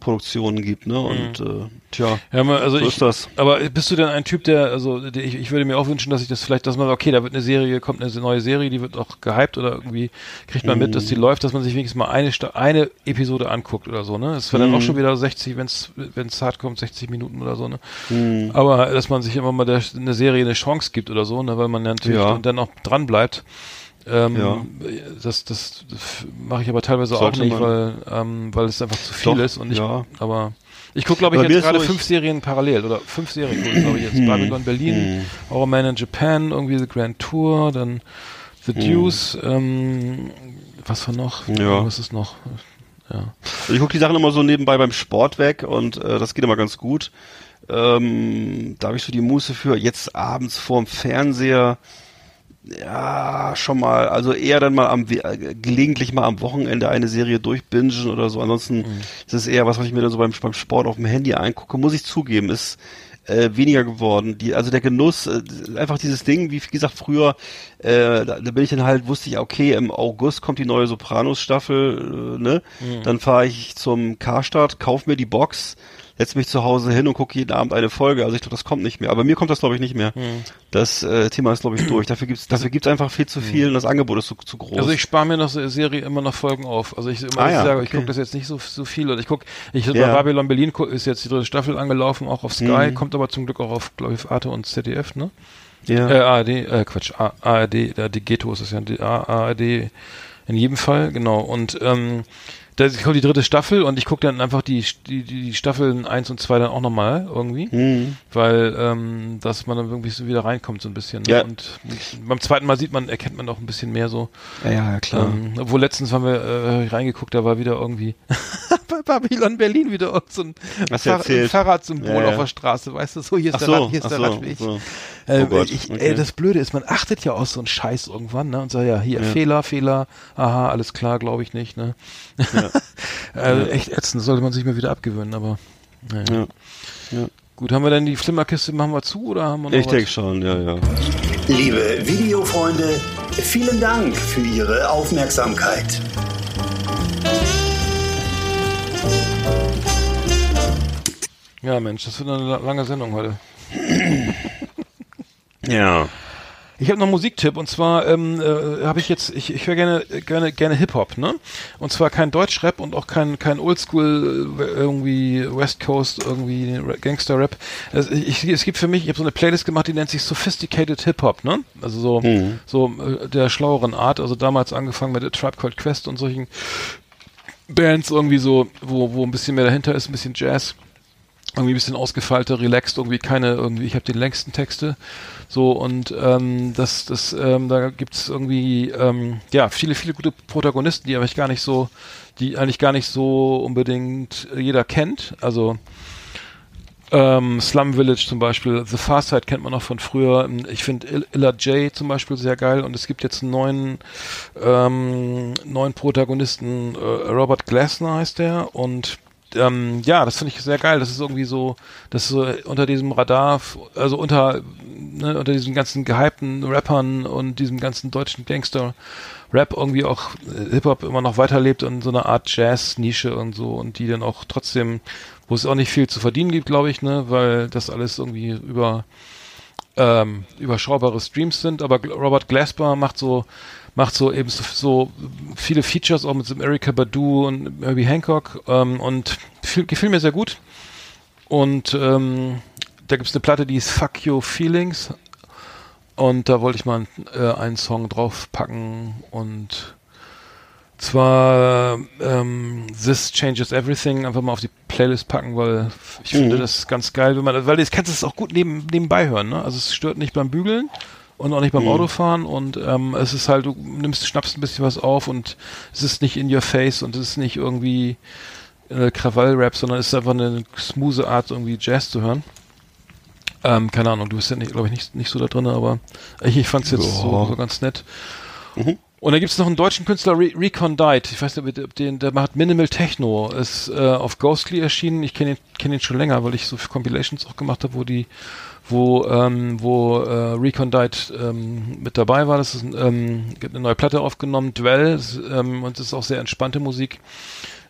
Einzelproduktionen gibt, ne? Und äh, tja, Ja, mal, also so ich, ist das. Aber bist du denn ein Typ, der, also der, ich, ich würde mir auch wünschen, dass ich das vielleicht, dass man, okay, da wird eine Serie, kommt eine neue Serie, die wird auch gehypt oder irgendwie kriegt man mit, dass die läuft, dass man sich wenigstens mal eine eine Episode anguckt oder so, ne? Das wäre dann auch schon wieder 60, wenn es wenn es hart kommt, 60 Minuten oder so, ne? Aber dass man sich immer mal der, eine Serie eine Chance gibt oder so, ne? Weil man natürlich Ja. dann- dann auch dran bleibt. Ähm, Ja. Das, das, das mache ich aber teilweise Sollte auch nicht, weil, ähm, weil es einfach zu viel Doch, ist und ich, ja. aber ich gucke, glaube ich, jetzt gerade so, fünf Serien parallel oder fünf Serien glaube ich, jetzt. Babylon Berlin, Our Man in Japan, irgendwie The Grand Tour, dann The Deuce, ähm, was war noch? Ja. Was ist noch? Ja. Also ich gucke die Sachen immer so nebenbei beim Sport weg und äh, das geht immer ganz gut. Ähm, da habe ich so die Muße für jetzt abends vorm Fernseher. Ja, schon mal, also eher dann mal am äh, gelegentlich mal am Wochenende eine Serie durchbingen oder so. Ansonsten ist es eher was, was ich mir dann so beim, beim Sport auf dem Handy eingucke, muss ich zugeben, ist äh, weniger geworden. Die, also der Genuss, äh, einfach dieses Ding, wie gesagt, früher, äh, da, da bin ich dann halt, wusste ich, okay, im August kommt die neue Sopranos-Staffel, äh, ne? Dann fahre ich zum Karstadt, kauf mir die Box, setz mich zu Hause hin und gucke jeden Abend eine Folge. Also ich glaube, das kommt nicht mehr. Aber mir kommt das, glaube ich, nicht mehr. Das äh, Thema ist, glaube ich, durch. Dafür gibt's, dafür gibt's einfach viel zu viel und das Angebot ist zu, zu groß. Also ich spare mir noch so Serie immer noch Folgen auf. Also ich immer Ah ich ja, sage, ich okay. gucke das jetzt nicht so so viel. Oder ich gucke, ich bei Ja. Babylon Berlin ist jetzt die dritte Staffel angelaufen, auch auf Sky, Mhm. kommt aber zum Glück auch auf, glaube ich, Arte und ZDF, ne? ja. Äh, ARD, äh, Quatsch, A- ARD, die Ghetto ist es ja, die ARD in jedem Fall, genau. Und ähm, da kommt die dritte Staffel und ich gucke dann einfach die, die, die Staffeln 1 und 2 dann auch nochmal irgendwie, Mhm. weil ähm, dass man dann irgendwie so wieder reinkommt so ein bisschen. Ne? Ja. Und beim zweiten Mal sieht man, erkennt man auch ein bisschen mehr so. ja, ja, klar. Ähm, obwohl letztens haben wir äh, reingeguckt, da war wieder irgendwie bei Babylon Berlin wieder so ein, Fahr ein Fahrradsymbol Ja, ja. auf der Straße, weißt du, so hier ist Ach der so, Rad, hier ist der so, Radweg. so. Äh, Oh Gott, ich, okay. äh, das Blöde ist, man achtet ja auf so einen Scheiß irgendwann, ne? Und sagt, ja, hier, Ja. Fehler, Fehler, aha, alles klar, glaube ich nicht, ne? Äh, echt ätzend, sollte man sich mal wieder abgewöhnen, aber naja. Ja. Gut, haben wir denn die Flimmerkiste, machen wir zu oder haben wir noch Ich denke schon, ja, ja. Liebe Videofreunde, vielen Dank für Ihre Aufmerksamkeit. Ja, Mensch, das wird eine la- lange Sendung heute. Ja. Ich habe noch einen Musiktipp und zwar ähm, äh, habe ich jetzt, ich, ich höre gerne gerne gerne Hip Hop, ne? Und zwar kein Deutschrap und auch kein kein Oldschool äh, irgendwie West Coast irgendwie Gangster Rap. Es, ich, es gibt für mich, ich habe so eine Playlist gemacht, die nennt sich Sophisticated Hip Hop, ne? Also so Mhm. so äh, der schlaueren Art. Also damals angefangen mit der Tribe Called Quest und solchen Bands irgendwie so, wo wo ein bisschen mehr dahinter ist, ein bisschen Jazz irgendwie ein bisschen ausgefeilter, relaxed, irgendwie keine, irgendwie, ich habe den längsten Texte. So und ähm, das, das, ähm, da gibt's irgendwie ähm, ja viele, viele gute Protagonisten, die eigentlich gar nicht so, die eigentlich gar nicht so unbedingt jeder kennt. Also ähm, Slum Village zum Beispiel, The Far Side kennt man noch von früher. Ich finde Il- Illa J zum Beispiel sehr geil und es gibt jetzt einen neuen, ähm, neuen Protagonisten, äh, Robert Glasner heißt der und ähm, ja, das finde ich sehr geil. Das ist irgendwie so, das ist so unter diesem Radar, also unter, ne, unter diesen ganzen gehypten Rappern und diesem ganzen deutschen Gangster-Rap irgendwie auch äh, Hip-Hop immer noch weiterlebt und so eine Art Jazz-Nische und so und die dann auch trotzdem, wo es auch nicht viel zu verdienen gibt, glaube ich, ne, weil das alles irgendwie über ähm, überschaubare Streams sind, aber Robert Glasper macht so macht so eben so, so viele Features auch mit so Erika Badu und Herbie Hancock ähm, und viel, gefiel mir sehr gut. Und ähm, da gibt's eine Platte, die ist Fuck Your Feelings und da wollte ich mal äh, einen Song draufpacken und zwar ähm, This Changes Everything einfach mal auf die Playlist packen, weil ich finde das ganz geil, wenn man, weil das kannst du es auch gut neben, nebenbei hören, ne? Also es stört nicht beim Bügeln und auch nicht beim Autofahren und ähm, es ist halt, du nimmst, schnappst ein bisschen was auf und es ist nicht in your face und es ist nicht irgendwie äh, Krawall-Rap, sondern es ist einfach eine smooth Art, irgendwie Jazz zu hören. Ähm, keine Ahnung, du bist ja nicht, glaube ich, nicht, nicht so da drin, aber ich, ich fand es jetzt so, so ganz nett. Und da gibt es noch einen deutschen Künstler, Re Recon Died. Ich weiß nicht, ob den, der macht Minimal Techno. Ist äh, auf Ghostly erschienen. Ich kenne ihn, kenn ihn schon länger, weil ich so viele Compilations auch gemacht habe, wo die, wo, ähm, wo äh, Recon Died ähm, mit dabei war. Das ist ähm, gibt eine neue Platte aufgenommen, Dwell, ist, ähm, und es ist auch sehr entspannte Musik.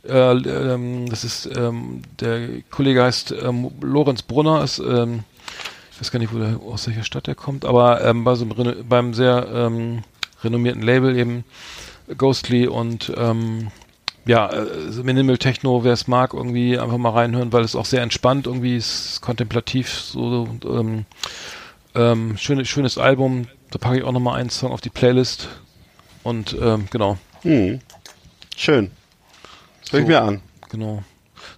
Äh, ähm, das ist ähm, der Kollege heißt ähm, Lorenz Brunner, ist ähm, ich weiß gar nicht, wo der, aus welcher Stadt der kommt, aber ähm, bei so einem, beim sehr ähm, renommierten Label eben Ghostly und ähm, ja, äh, so Minimal Techno, wer es mag, irgendwie einfach mal reinhören, weil es auch sehr entspannt irgendwie ist, kontemplativ, so ähm, ähm, schönes, schönes Album. Da packe ich auch nochmal einen Song auf die Playlist und ähm, genau, Hm. Schön. Das hör ich So. mir an. genau.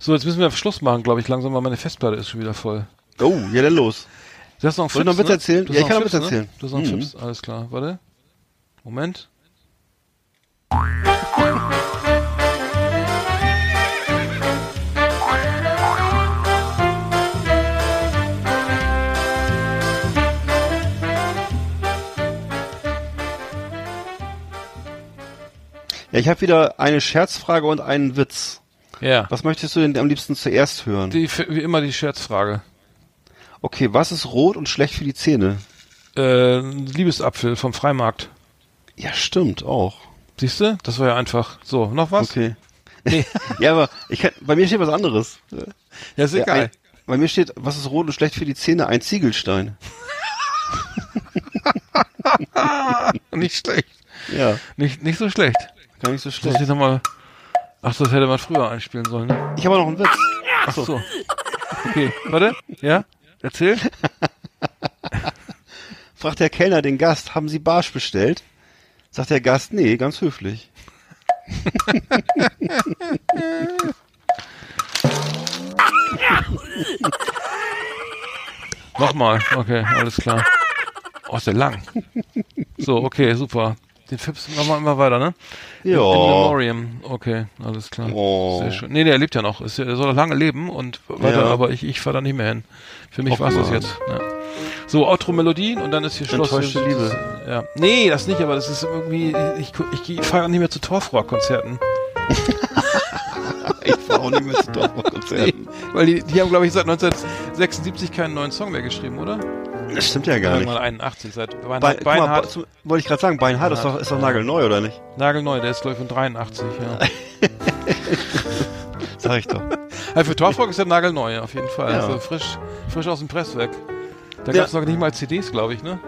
So, jetzt müssen wir Schluss machen, glaube ich, langsam, weil meine Festplatte ist schon wieder voll. Oh, ja, dann los. Du hast noch einen ich noch Witz ne? erzählen? Du Ja, ich kann noch Witz Fips, ne? erzählen. Du hast noch einen Mhm. Fips, alles klar. Warte. Moment. Ja, ich habe wieder eine Scherzfrage und einen Witz. Ja. Was möchtest du denn am liebsten zuerst hören? Die, wie immer die Scherzfrage. Okay, was ist rot und schlecht für die Zähne? Äh, Liebesapfel vom Freimarkt. Ja, stimmt, auch. Siehst du? Das war ja einfach. So, noch was? Okay. Nee. Ja, aber ich kann, bei mir steht was anderes. Ja, ist Ja, egal. ein, bei mir steht, was ist rot und schlecht für die Zähne? Ein Ziegelstein. nicht schlecht. Ja, Nicht, nicht so schlecht. Gar nicht so Das schlecht. ich nochmal. Ach, das hätte man früher einspielen sollen, ne? Ich habe noch einen Witz. Ach so. Okay, warte. Ja? Erzähl. Fragt der Kellner den Gast, haben Sie Barsch bestellt? Sagt der Gast, nee, ganz höflich. Nochmal. Okay, alles klar. Oh, ist der lang. So, okay, super. Den Fips machen wir immer weiter, ne? In Ja. Memoriam. Okay, alles klar. Oh. Sehr schön. Nee, der lebt ja noch. Ist, er soll noch lange leben und weiter, Ja. aber ich, ich fahr da nicht mehr hin. Für mich Och, war's das jetzt. Ja. So, Outro-Melodien und dann ist hier Schluss. Enttäuschte Das- Liebe. Ja. Nee, das nicht, aber das ist irgendwie, ich, ich, ich fahre nicht mehr zu Torfrohr-Konzerten. Ich fahre auch nicht mehr zu Dortmund-Konzerten. Weil die, die haben, glaube ich, seit 1976 keinen neuen Song mehr geschrieben, oder? Das stimmt ja gar nicht. Irgendwann 81, seit Bei, Beinhard, guck mal, Beinhard zum- wollte ich gerade sagen, Beinhard ist doch, ist doch nagelneu, oder nicht? nagelneu, der ist, glaube ich, von 83, ja. Sag ich doch. Also für Torfrock ist der nagelneu, auf jeden Fall. Ja. Also frisch, frisch aus dem Presswerk. Da Ja. gab es noch nicht mal CDs, glaube ich, ne?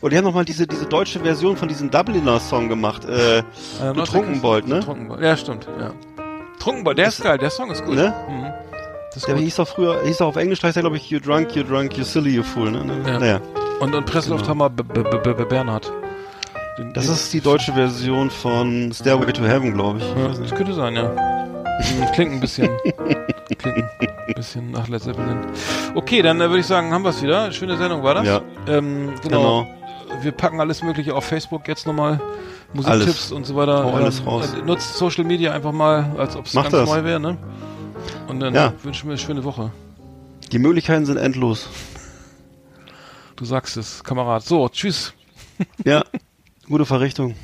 Und die haben nochmal diese, diese deutsche Version von diesem Dubliner Song gemacht. Äh, Äh, du Nordweg Trunkenbold, ne? Trunkenbold. Ja, stimmt, ja. Trunkenbold, der ist geil, der Song ist gut. Ne? Mhm. Das ist Der gut. hieß doch früher, hieß doch auf Englisch, heißt er glaube ich, You drunk, you drunk, you silly, you fool, ne? Ja. Naja. Und, und Presslufthammer B- B- B- B- Bernhard. Den- Das den- ist die deutsche Version von Stairway to Heaven, glaube ich. Ja, das könnte sein, ja. Hm, Klingt ein bisschen. klingt ein bisschen nach Led Zeppelin. Okay, dann äh, würde ich sagen, haben wir es wieder. Schöne Sendung war das. Ja. Ähm, genau. Genau. Wir packen alles Mögliche auf Facebook jetzt nochmal. Musiktipps Alles. und so weiter. Hau alles raus. Nutzt Social Media einfach mal, als ob es ganz das. neu wäre, ne? Und dann Ja. wünschen wir eine schöne Woche. Die Möglichkeiten sind endlos. Du sagst es, Kamerad. So, tschüss. Ja. Gute Verrichtung.